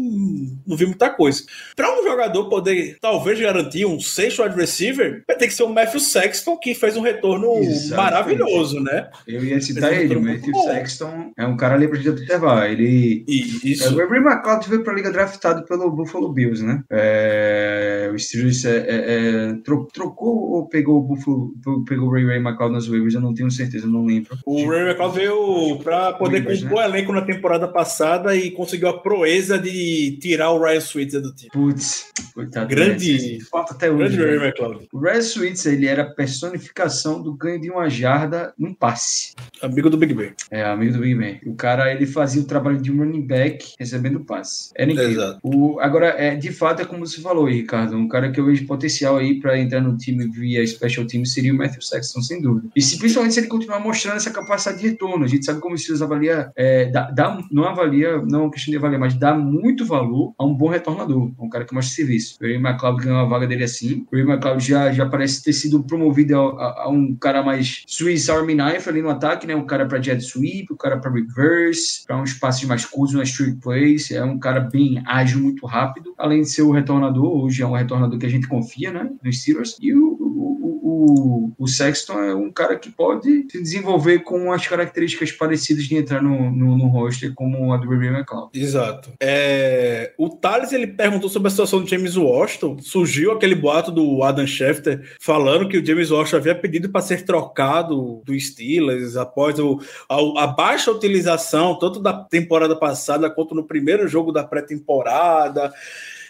não vi muita coisa. Para um jogador poder talvez garantir um sexto wide receiver, vai ter que ser o Matthew Sexton, que fez um retorno Exatamente. maravilhoso, né? Eu ia citar ele, o Matthew Sexton é um cara pra gente observar. Ele. Isso. É, o Avery McLeod veio pra liga draftado pelo Buffalo Bills, né? É, o Steelers é, é, é trocou ou pegou o Buffalo, pegou o Ray Ray McLeod nas waivers? Eu não tenho certeza, não lembro. O Ray McLeod veio para poder compor né? o elenco na temporada passada e conseguiu a proeza de tirar o Ryan Switzer do time. Putz, coitado. Grande. Falta até hoje. Grande né? O Ryan Switzer, ele era a personificação do ganho de uma jarda num passe. Amigo do Big Ben. É, amigo do Big Ben. O cara, ele fazia o trabalho de um running back recebendo passe. Era incrível. Exato. O, agora, é, de fato, é como você falou, Ricardo. Concordo. Um cara que eu vejo potencial aí para entrar no time via special team seria o Matthew Sexton, sem dúvida. E se, principalmente se ele continuar mostrando essa capacidade de retorno. A gente sabe como o Steelers avalia, é, dá, dá, não avalia, não é uma questão de avaliar, mas dá muito valor a um bom retornador, a um cara que mostra serviço. O Ray McLeod ganhou uma vaga dele assim. O Ray McLeod já, já parece ter sido promovido a, a, a um cara mais Swiss Army Knife ali no ataque, né? Um cara para jet sweep, um cara para reverse, para uns passes mais curtos, umas street plays. É um cara bem ágil, muito rápido. Além de ser o retornador, hoje é um retornador que a gente confia, né? Nos Steelers. E o, o, o, o Sexton é um cara que pode se desenvolver com as características parecidas de entrar no, no, no roster como a do Ray McLeod. Exato. É, o Thales ele perguntou sobre a situação do James Washington. Surgiu aquele boato do Adam Schefter falando que o James Washington havia pedido para ser trocado do Steelers após o, a, a, baixa utilização, tanto da temporada passada quanto no primeiro jogo da pré-temporada.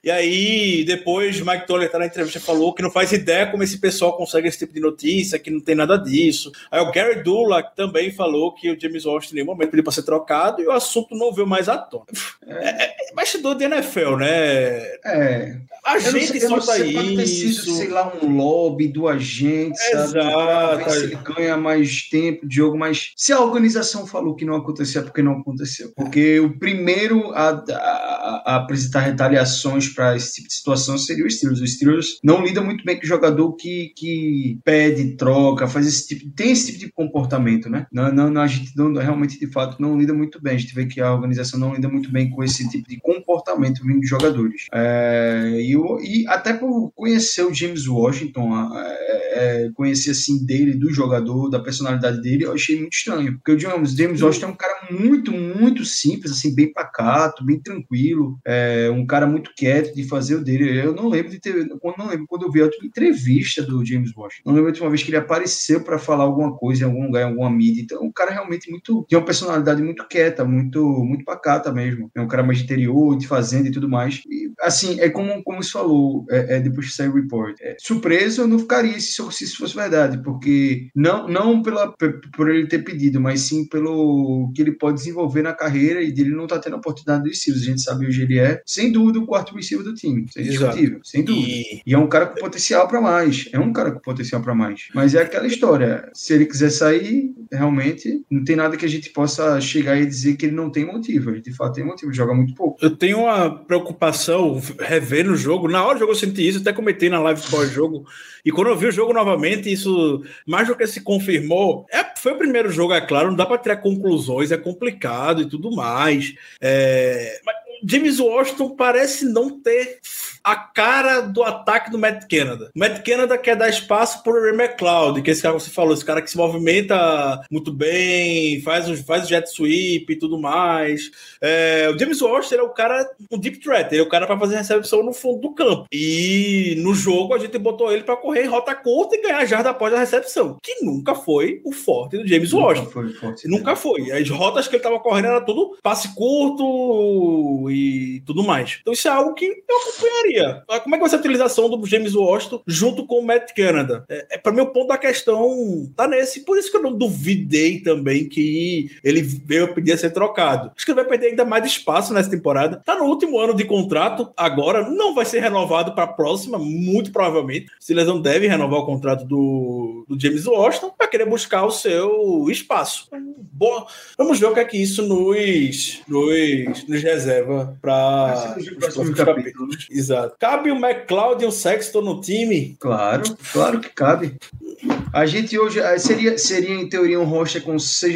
E aí, depois, Mike Toller tá na entrevista falou que não faz ideia como esse pessoal consegue esse tipo de notícia, que não tem nada disso. Aí o Gary Dulac também falou que o James Washington em nenhum momento pediu para ser trocado e o assunto não veio mais à tona. É, é, é bastidor de NFL, né? É. A gente solta sei, pode ter sido, isso. sei lá, um lobby do agente, sabe? Exato. Ver se ele ganha mais tempo de jogo, mas se a organização falou que não aconteceu, é porque não aconteceu. Porque o primeiro a, a- a apresentar retaliações para esse tipo de situação seria o Steelers. O Steelers não lida muito bem com o jogador que, que pede, troca, faz esse tipo, tem esse tipo de comportamento, né? Não, não, não, a gente não, realmente, de fato, não lida muito bem. A gente vê que a organização não lida muito bem com esse tipo de comportamento vindo de jogadores. É, e, o- e até por conhecer o James Washington, é, conhecer assim dele, do jogador, da personalidade dele, eu achei muito estranho. Porque o James, James Washington é um cara muito, muito simples, assim, bem pacato, bem tranquilo, é, um cara muito quieto de fazer o dele. Eu não lembro de ter, não lembro quando eu vi a entrevista do James Washington. Não lembro a última vez que ele apareceu para falar alguma coisa em algum lugar, em alguma mídia. Então, um cara realmente muito tem uma personalidade muito quieta, muito muito pacata mesmo. É um cara mais interior, de fazenda e tudo mais. E, assim, é como como você falou, é, é, depois que saiu o report. É, surpreso eu não ficaria se isso, se isso fosse verdade, porque não não pela por ele ter pedido, mas sim pelo que ele pode desenvolver na carreira e dele não tá tendo a oportunidade dos Steelers. A gente sabe hoje ele é, sem dúvida, o quarto receiver do time. Isso é sem dúvida. E E é um cara com potencial para mais. É um cara com potencial para mais. Mas é aquela história. Se ele quiser sair, realmente, não tem nada que a gente possa chegar e dizer que ele não tem motivo. Ele de fato tem motivo, ele joga muito pouco. eu tenho uma preocupação revendo o jogo. Na hora do jogo eu senti isso, até comentei na live pós-jogo. E quando eu vi o jogo novamente, isso mais do que se confirmou. É, foi o primeiro jogo, é claro, não dá para tirar conclusões, é complicado e tudo mais. É, mas James Washington parece não ter a cara do ataque do Matt Canada. O Matt Canada quer dar espaço pro Ray McLeod, que é esse cara que você falou, esse cara que se movimenta muito bem, faz o, faz o jet sweep e tudo mais. É, o James Washington é o cara, um deep threat, ele é o cara para fazer recepção no fundo do campo. E no jogo a gente botou ele para correr em rota curta e ganhar jarda após a recepção, que nunca foi o forte do James Washington. Foi forte. Nunca foi. As rotas que ele tava correndo era tudo passe curto e tudo mais. Então isso é algo que eu acompanharia. Ah, Como é que vai ser a utilização do James Washington junto com o Matt Canada? É, é para mim o ponto da questão tá nesse. Por isso que eu não duvidei também que ele veio pedir a ser trocado. Acho que ele vai perder ainda mais espaço nessa temporada. Tá no último ano de contrato agora, não vai ser renovado para a próxima, muito provavelmente. O Steelers não deve renovar o contrato do, do James Washington para querer buscar o seu espaço. Boa. Vamos ver o que é que isso nos, nos, nos reserva para nos próximos capítulos. Exato. Cabe o McLeod e o Sexton no time? Claro, claro que cabe. A gente hoje eh, seria, seria em teoria um roster com. Seis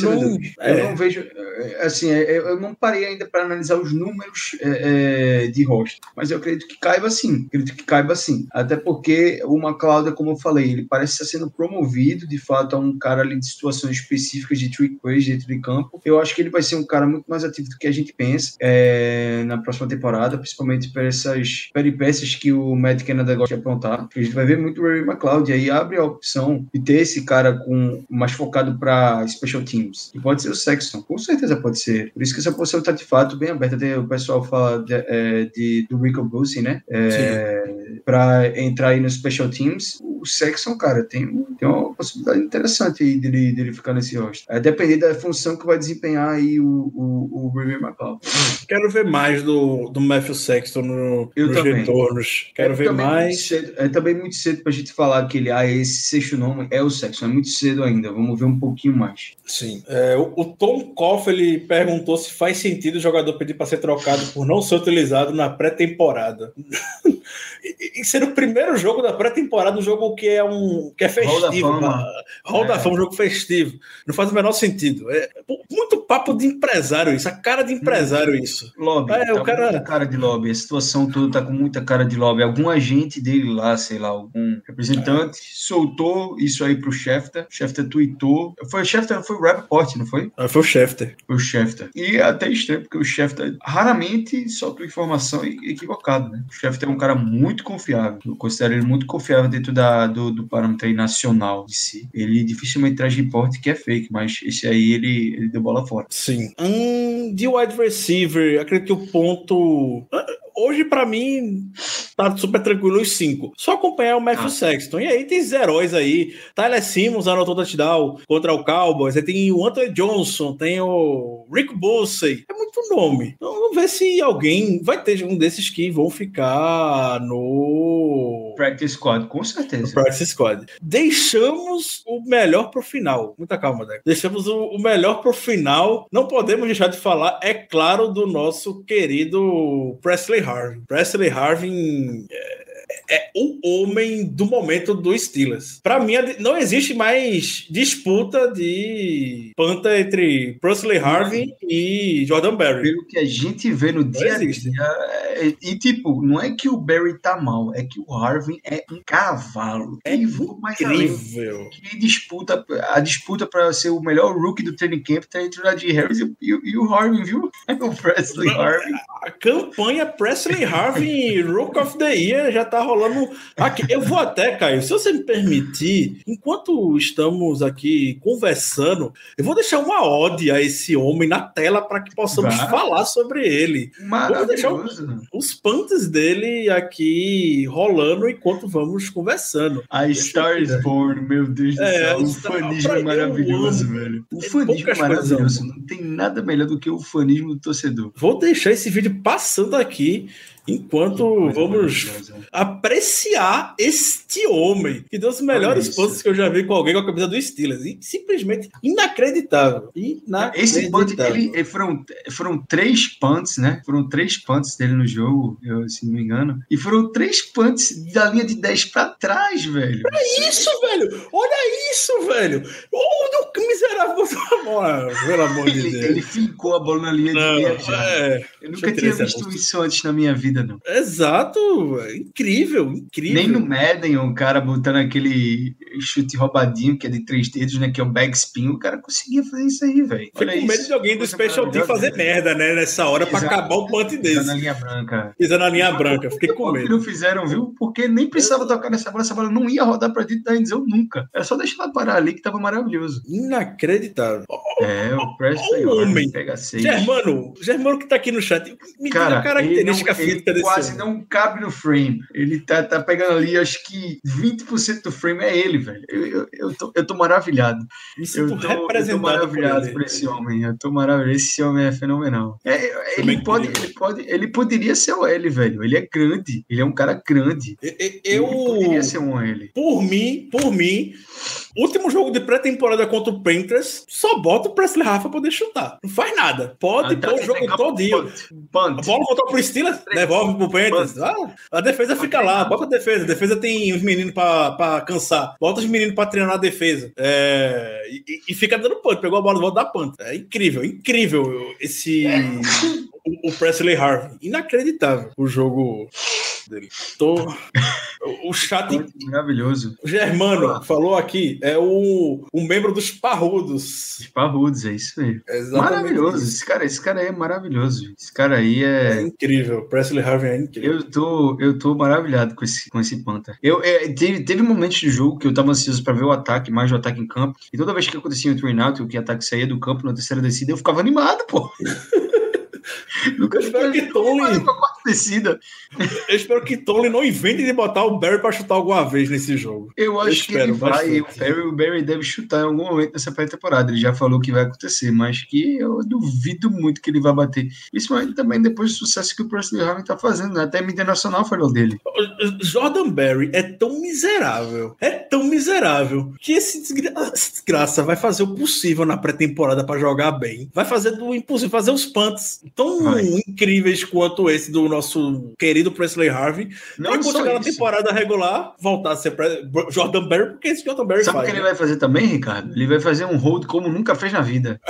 Não, recebedores. é. Eu não vejo, eh, assim, eh, eu não parei ainda para analisar os números eh, eh, de roster, mas eu acredito que caiba sim. Acredito que caiba sim. Até porque o McLeod, como eu falei, ele parece estar sendo promovido de fato a um cara ali de situações específicas de trick plays dentro de campo. Eu acho que ele vai ser um cara muito mais ativo do que a gente pensa eh, na próxima temporada, principalmente por essas peripécias que o Matt Canada gosta de apontar. A gente vai ver muito o Ray McLeod e aí abre a opção de ter esse cara com mais focado para special teams. E pode ser o Sexton, com certeza pode ser. Por isso que essa posição está de fato bem aberta. Até o pessoal fala de, é, de- do Rico Bruce, né? É, para entrar aí no Special Teams, o Sexton, cara, tem, tem uma possibilidade interessante aí dele, dele ficar nesse roster. É depender da função que vai desempenhar aí o, o, o River McCall. Quero ver mais do, do Matthew Sexton no, Eu nos também. retornos. Quero É ver também muito mais. cedo- é também muito cedo pra gente falar que ele, ah, esse sexto nome é o Sexton. É muito cedo ainda. Vamos ver um pouquinho mais. Sim. É, o, o Tom Koff ele perguntou se faz sentido o jogador pedir para ser trocado por não ser utilizado na pré-temporada. e, e ser o primeiro jogo da pré-temporada, um jogo que é um que é Hall da festivo. Fama. Hall da É. Fama, um jogo festivo. Não faz o menor sentido. É muito papo de empresário isso, a cara de empresário isso. Lobby. É, tá o cara- muita cara de lobby. A situação toda tá com muita cara de lobby. Algum agente dele lá, sei lá, algum representante, soltou isso aí pro Schefter. Schefter tweetou. Foi o Schefter, foi o Rapport, não foi? Ah, Foi o Schefter. O Schefter. E é até estranho, porque o Schefter raramente solta informação equivocada, né? O Schefter é um cara muito confiável. Eu considero ele muito confiável dentro da, do, do parâmetro nacional de si. Ele dificilmente traz reporte que é fake, mas esse aí ele, ele deu bola fora. Sim. Hum, de wide receiver, acredito que o ponto. Hoje, pra mim, tá super tranquilo os cinco. Só acompanhar o Matthew Ah. Sexton. E aí tem os heróis aí. Tyler Simmons anotou touchdown contra o Cowboys. Aí tem o Anthony Johnson, tem o Rick Bussey. É muito nome. Então vamos ver se alguém vai ter um desses que vão ficar no. Practice squad, com No certeza. Practice Squad. Deixamos o melhor pro final. Muita calma, Deco. Deixamos o, o melhor pro final. Não podemos deixar de falar, é claro, do nosso querido Presley Harvin. Presley Harvin é, é o homem do momento do Steelers. Pra mim, não existe mais disputa de panta entre Presley Harvin e Jordan Berry. Pelo que a gente vê no dia a dia. é- E, tipo, não é que o Barry tá mal, é que o Harvin é um cavalo. É. Incrível. Que disputa, a disputa para ser o melhor rookie do training camp tá entre o Najee Harris e, e- e o Harvin, viu? O Presley Harvin. A campanha Presley Harvin Rook of the Year já tá rolando aqui. Eu vou até, Caio, se você me permitir, enquanto estamos aqui conversando, eu vou deixar uma ode a esse homem na tela para que possamos Vai. falar sobre ele. Maravilhoso. Os punts dele aqui rolando enquanto vamos conversando. A Star is Born, meu Deus do É, céu. O Star- fanismo é maravilhoso, velho. O Tem fanismo é maravilhoso. Não tem nada melhor do que o fanismo do torcedor. Vou deixar esse vídeo passando aqui enquanto vamos maravilhosa. apreciar este homem, que deu os melhores pontos que eu já vi com alguém com a camisa do Steelers. E simplesmente inacreditável. Esse punt, Inacreditável. ele, ele foram, foram três punts, né? Foram três punts dele no jogo, eu, se não me engano. E foram três punts da linha de 10 pra trás, velho. Isso, velho! Olha isso, velho! Olha o miserável da bola, pelo amor de Ele, Deus. ele ficou a bola na linha de Não, meia já. é, Eu nunca tinha visto isso antes na minha vida, exato, velho. incrível, incrível. Nem no Madden, o cara botando aquele chute roubadinho que é de três dedos, né? Que é o bag spin, o cara conseguia fazer isso aí, velho. Fico com medo de alguém do Special Team fazer merda, né? Nessa hora pra Exato. acabar o punt desse. na linha branca. Pisando na linha branca. Fiquei com medo. não fizeram, viu? Porque nem precisava tocar nessa bola, essa bola não ia rodar pra dentro da endzone nunca. Era só deixar ela parar ali que tava maravilhoso. Inacreditável. É, o Harvin homem. pega seis. Germano, Germano que tá aqui no chat, me diga a Cara, ele, característica não, ele quase homem. não cabe no frame. Ele tá, tá pegando ali, acho que 20% do frame é ele, velho. Eu, eu, eu, tô, eu tô maravilhado. Me Eu tô, eu tô por maravilhado ele. por esse homem. Eu tô maravilhado. Esse homem é fenomenal. É, Também ele, pode, ele, pode, ele poderia ser o L, velho. Ele é grande. Ele é um cara grande. E- e- Ele Eu, poderia ser um L. por mim, por mim, último jogo de pré-temporada contra o Panthers, só bota o Presley Harvin pra poder chutar. Não faz nada. Pode Até pôr o jogo pegar todinho. punt. A bola voltou pro Steelers, devolve pro Panthers. Ah, a defesa fica lá, bota a defesa. A defesa tem os meninos pra, pra cansar. Bota os meninos pra treinar a defesa. É, e, e fica dando punt. Pegou a bola, volta da punt. É incrível, incrível esse... O, o Presley Harvin. Inacreditável o jogo dele. Tô... O chat Maravilhoso. o Germano falou aqui, é o, o membro dos parrudos. Os parrudos, é isso aí. Maravilhoso. Esse cara, esse cara aí é maravilhoso. Esse cara aí É é. incrível. Presley Harvin é incrível. Eu tô, eu tô maravilhado com esse, com esse Panther. Eu, é, teve, teve momentos do jogo que eu tava ansioso pra ver o ataque, mais o ataque em campo. E toda vez que acontecia um train out, que o ataque saía do campo na terceira descida, eu ficava animado, pô. Nunca Eu espero que Tony-. Eu espero que Tony não invente de botar o Barry pra chutar alguma vez nesse jogo. Eu acho Eu que ele vai. O. Barry, o Barry deve chutar em algum momento nessa pré-temporada. Ele já falou que vai acontecer, mas que eu duvido muito que ele vai bater. Principalmente também depois do sucesso que o Presley Harvin tá fazendo. Né? Até a mídia nacional falou dele. Jordan Barry é tão miserável, é tão miserável, que esse essa desgraça vai fazer o possível na pré-temporada pra jogar bem. Vai fazer do impossível, fazer os punts tão Vai. incríveis quanto esse do nosso querido Presley Harvey. Não Pra quando na temporada regular, voltar a ser Jordan Barry, porque esse Jordan Barry Sabe o que ele né? vai fazer também, Ricardo? Ele vai fazer um hold como nunca fez na vida.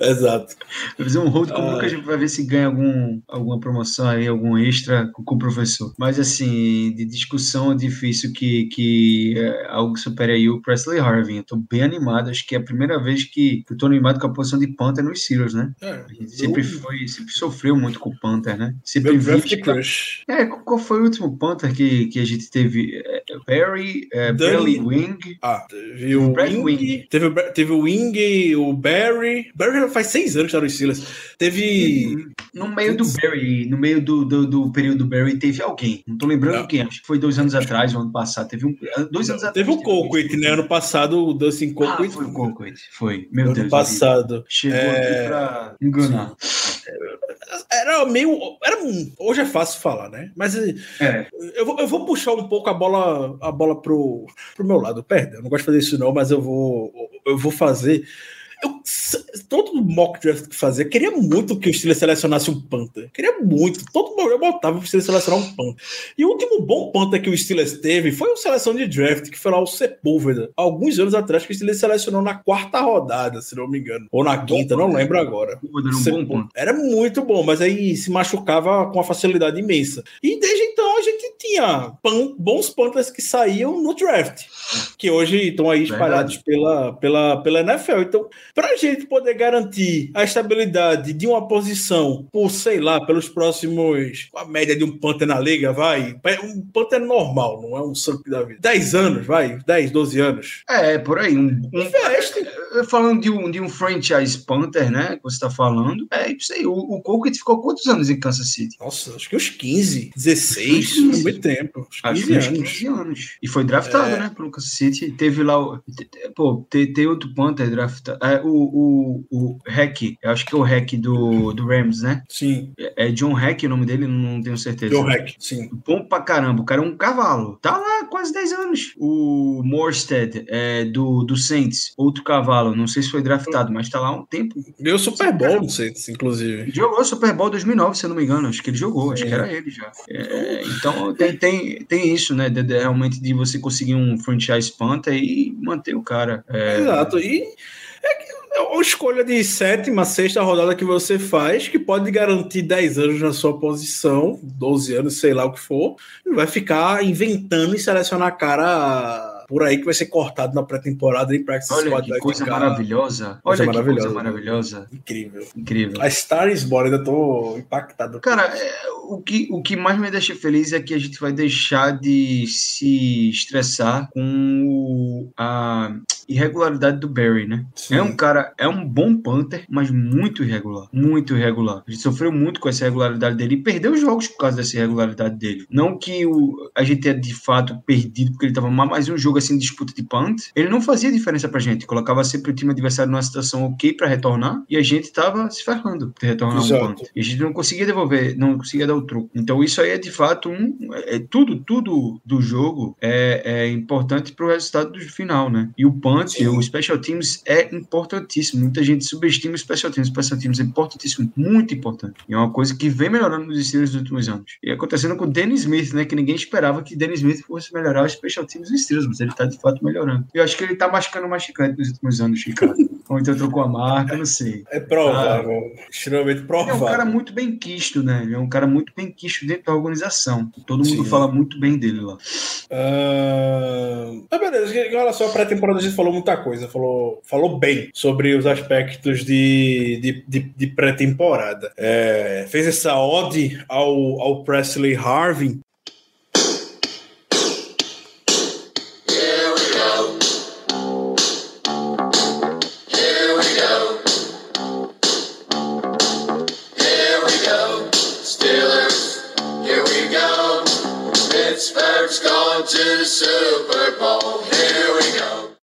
Exato. Vai fazer um hold como Ah. nunca a gente vai ver se ganha algum, alguma promoção aí, algum extra com, com o professor. Mas assim, de discussão é difícil que, que é, algo supere aí o Presley Harvin. Eu tô bem animado, acho que é a primeira vez que, que eu tô animado com a posição de Panther nos Steelers, né? É, A gente sempre foi, sempre sofreu muito com o Panther, né? Sempre Meu vi draft que- crush. É, qual foi o último Panther que, que a gente teve? É, Barry, é, Barry Wing. Ah, teve o Brad Wing, Wing. Teve, o teve o Wing, o Barry. Barry já faz seis anos que tá no Steelers. Teve. No meio do Barry, no meio do, do, do período do Barry, teve alguém. Não tô lembrando Não. quem, acho que foi dois anos atrás, o ano passado. Teve um. Dois anos atrás. Teve o teve Colquitt, né? Ano passado, o Dustin Ah, Colquitt. foi o Colquitt. Foi. Meu ano Deus. passado. Chegou É. aqui pra enganar. Era meio. Era, um- hoje é fácil falar, né? Mas eh, É. eu vou, eu vou puxar um pouco a bola, a bola pro, pro meu lado. Perdão, eu não gosto de fazer isso, não, mas eu vou, eu vou fazer. Eu, todo mock draft que fazia, queria muito que o Steelers selecionasse um Panther. Queria muito. Todo mundo eu botava pro Steelers selecionar um Panther. E o último bom Panther que o Steelers teve foi uma seleção de draft, que foi lá o Sepúlveda. Alguns anos atrás, que o Steelers selecionou na quarta rodada, se não me engano. Ou na quinta, não lembro agora. Dar um bom. Era muito bom, mas aí se machucava com uma facilidade imensa. E desde então a gente tinha pan- bons Panthers que saíam no draft, que hoje estão aí espalhados pela, pela, pela NFL. Então, para a gente poder garantir a estabilidade de uma posição por, sei lá, pelos próximos. a média de um Panther na liga, vai. Um Panther normal, não é um Sunk da vida. 10 anos, vai. 10, 12 anos. É, por aí. Um, um- falando de um, de um franchise Panther, né? Que você tá falando. É isso aí. O, o Colquitt ficou quantos anos em Kansas City? Nossa, acho que uns 15, 16, 15. Muito tempo. 15 Acho que uns anos. 15 anos. E foi draftado, É. né, pelo Kansas City. Teve lá o. Pô, tem, tem outro Panther draftado. É, o, o, o Hack, eu acho que é o Hack do, do Rams, né? Sim, É é John Hack o nome dele, não tenho certeza. John Hack, sim. Bom pra caramba, o cara é um cavalo. Tá lá quase 10 anos. O Morstead é, do, do Saints, outro cavalo. Não sei se foi draftado, mas tá lá há um tempo. Deu Super Bowl, não sei, inclusive. Jogou Super Bowl 2009, se eu não me engano. Acho que ele jogou, acho É. que era ele já. É, então tem, tem, tem isso, né? de- de- realmente de você conseguir um franchise Panther e manter o cara. É, Exato. E é é uma escolha de sétima, sexta rodada que você faz, que pode garantir 10 anos na sua posição, 12 anos, sei lá o que for, e vai ficar inventando e selecionar cara por aí que vai ser cortado na pré-temporada e practice Olha squad que coisa ficar maravilhosa. Coisa Olha que maravilhosa. coisa maravilhosa. incrível. Incrível. A Star is Born, ainda tô impactado. Cara, é, o que, o que mais me deixa feliz é que a gente vai deixar de se estressar com a irregularidade do Barry, né? Sim. É um cara, é um bom punter, mas muito irregular. Muito irregular. A gente sofreu muito com essa irregularidade dele e perdeu jogos por causa dessa irregularidade dele. Não que o, a gente tenha de fato perdido porque ele tava mal, mas um jogo assim, disputa de punt, ele não fazia diferença pra gente. Colocava sempre o time adversário numa situação ok pra retornar e a gente tava se ferrando de retornar Exato. um punt. E a gente não conseguia devolver, não conseguia dar o truco. Então isso aí é de fato um. É, tudo, tudo do jogo é, é importante pro resultado do final, né? E o punt, Sim. o special teams é importantíssimo. Muita gente subestima o special teams. O special teams é importantíssimo, muito importante. E é uma coisa que vem melhorando nos Steelers nos últimos anos. E acontecendo com o Danny Smith, né? Que ninguém esperava que Danny Smith fosse melhorar os special teams dos Steelers, mas ele tá de fato melhorando. Eu acho que ele tá machucando mais chiclete nos últimos anos, Chicago. Ou então trocou a marca, não sei. É provável. Extremamente Ele é provável. um cara muito bem quisto, né? Ele é um cara muito bem quisto dentro da organização. Todo mundo Sim. fala muito bem dele lá. Ah, ah, beleza, em relação à pré-temporada, a gente falou muita coisa, falou, falou bem sobre os aspectos de, de, de- de pré-temporada. É, fez essa ode ao, ao Presley Harvin. to the Super Bowl.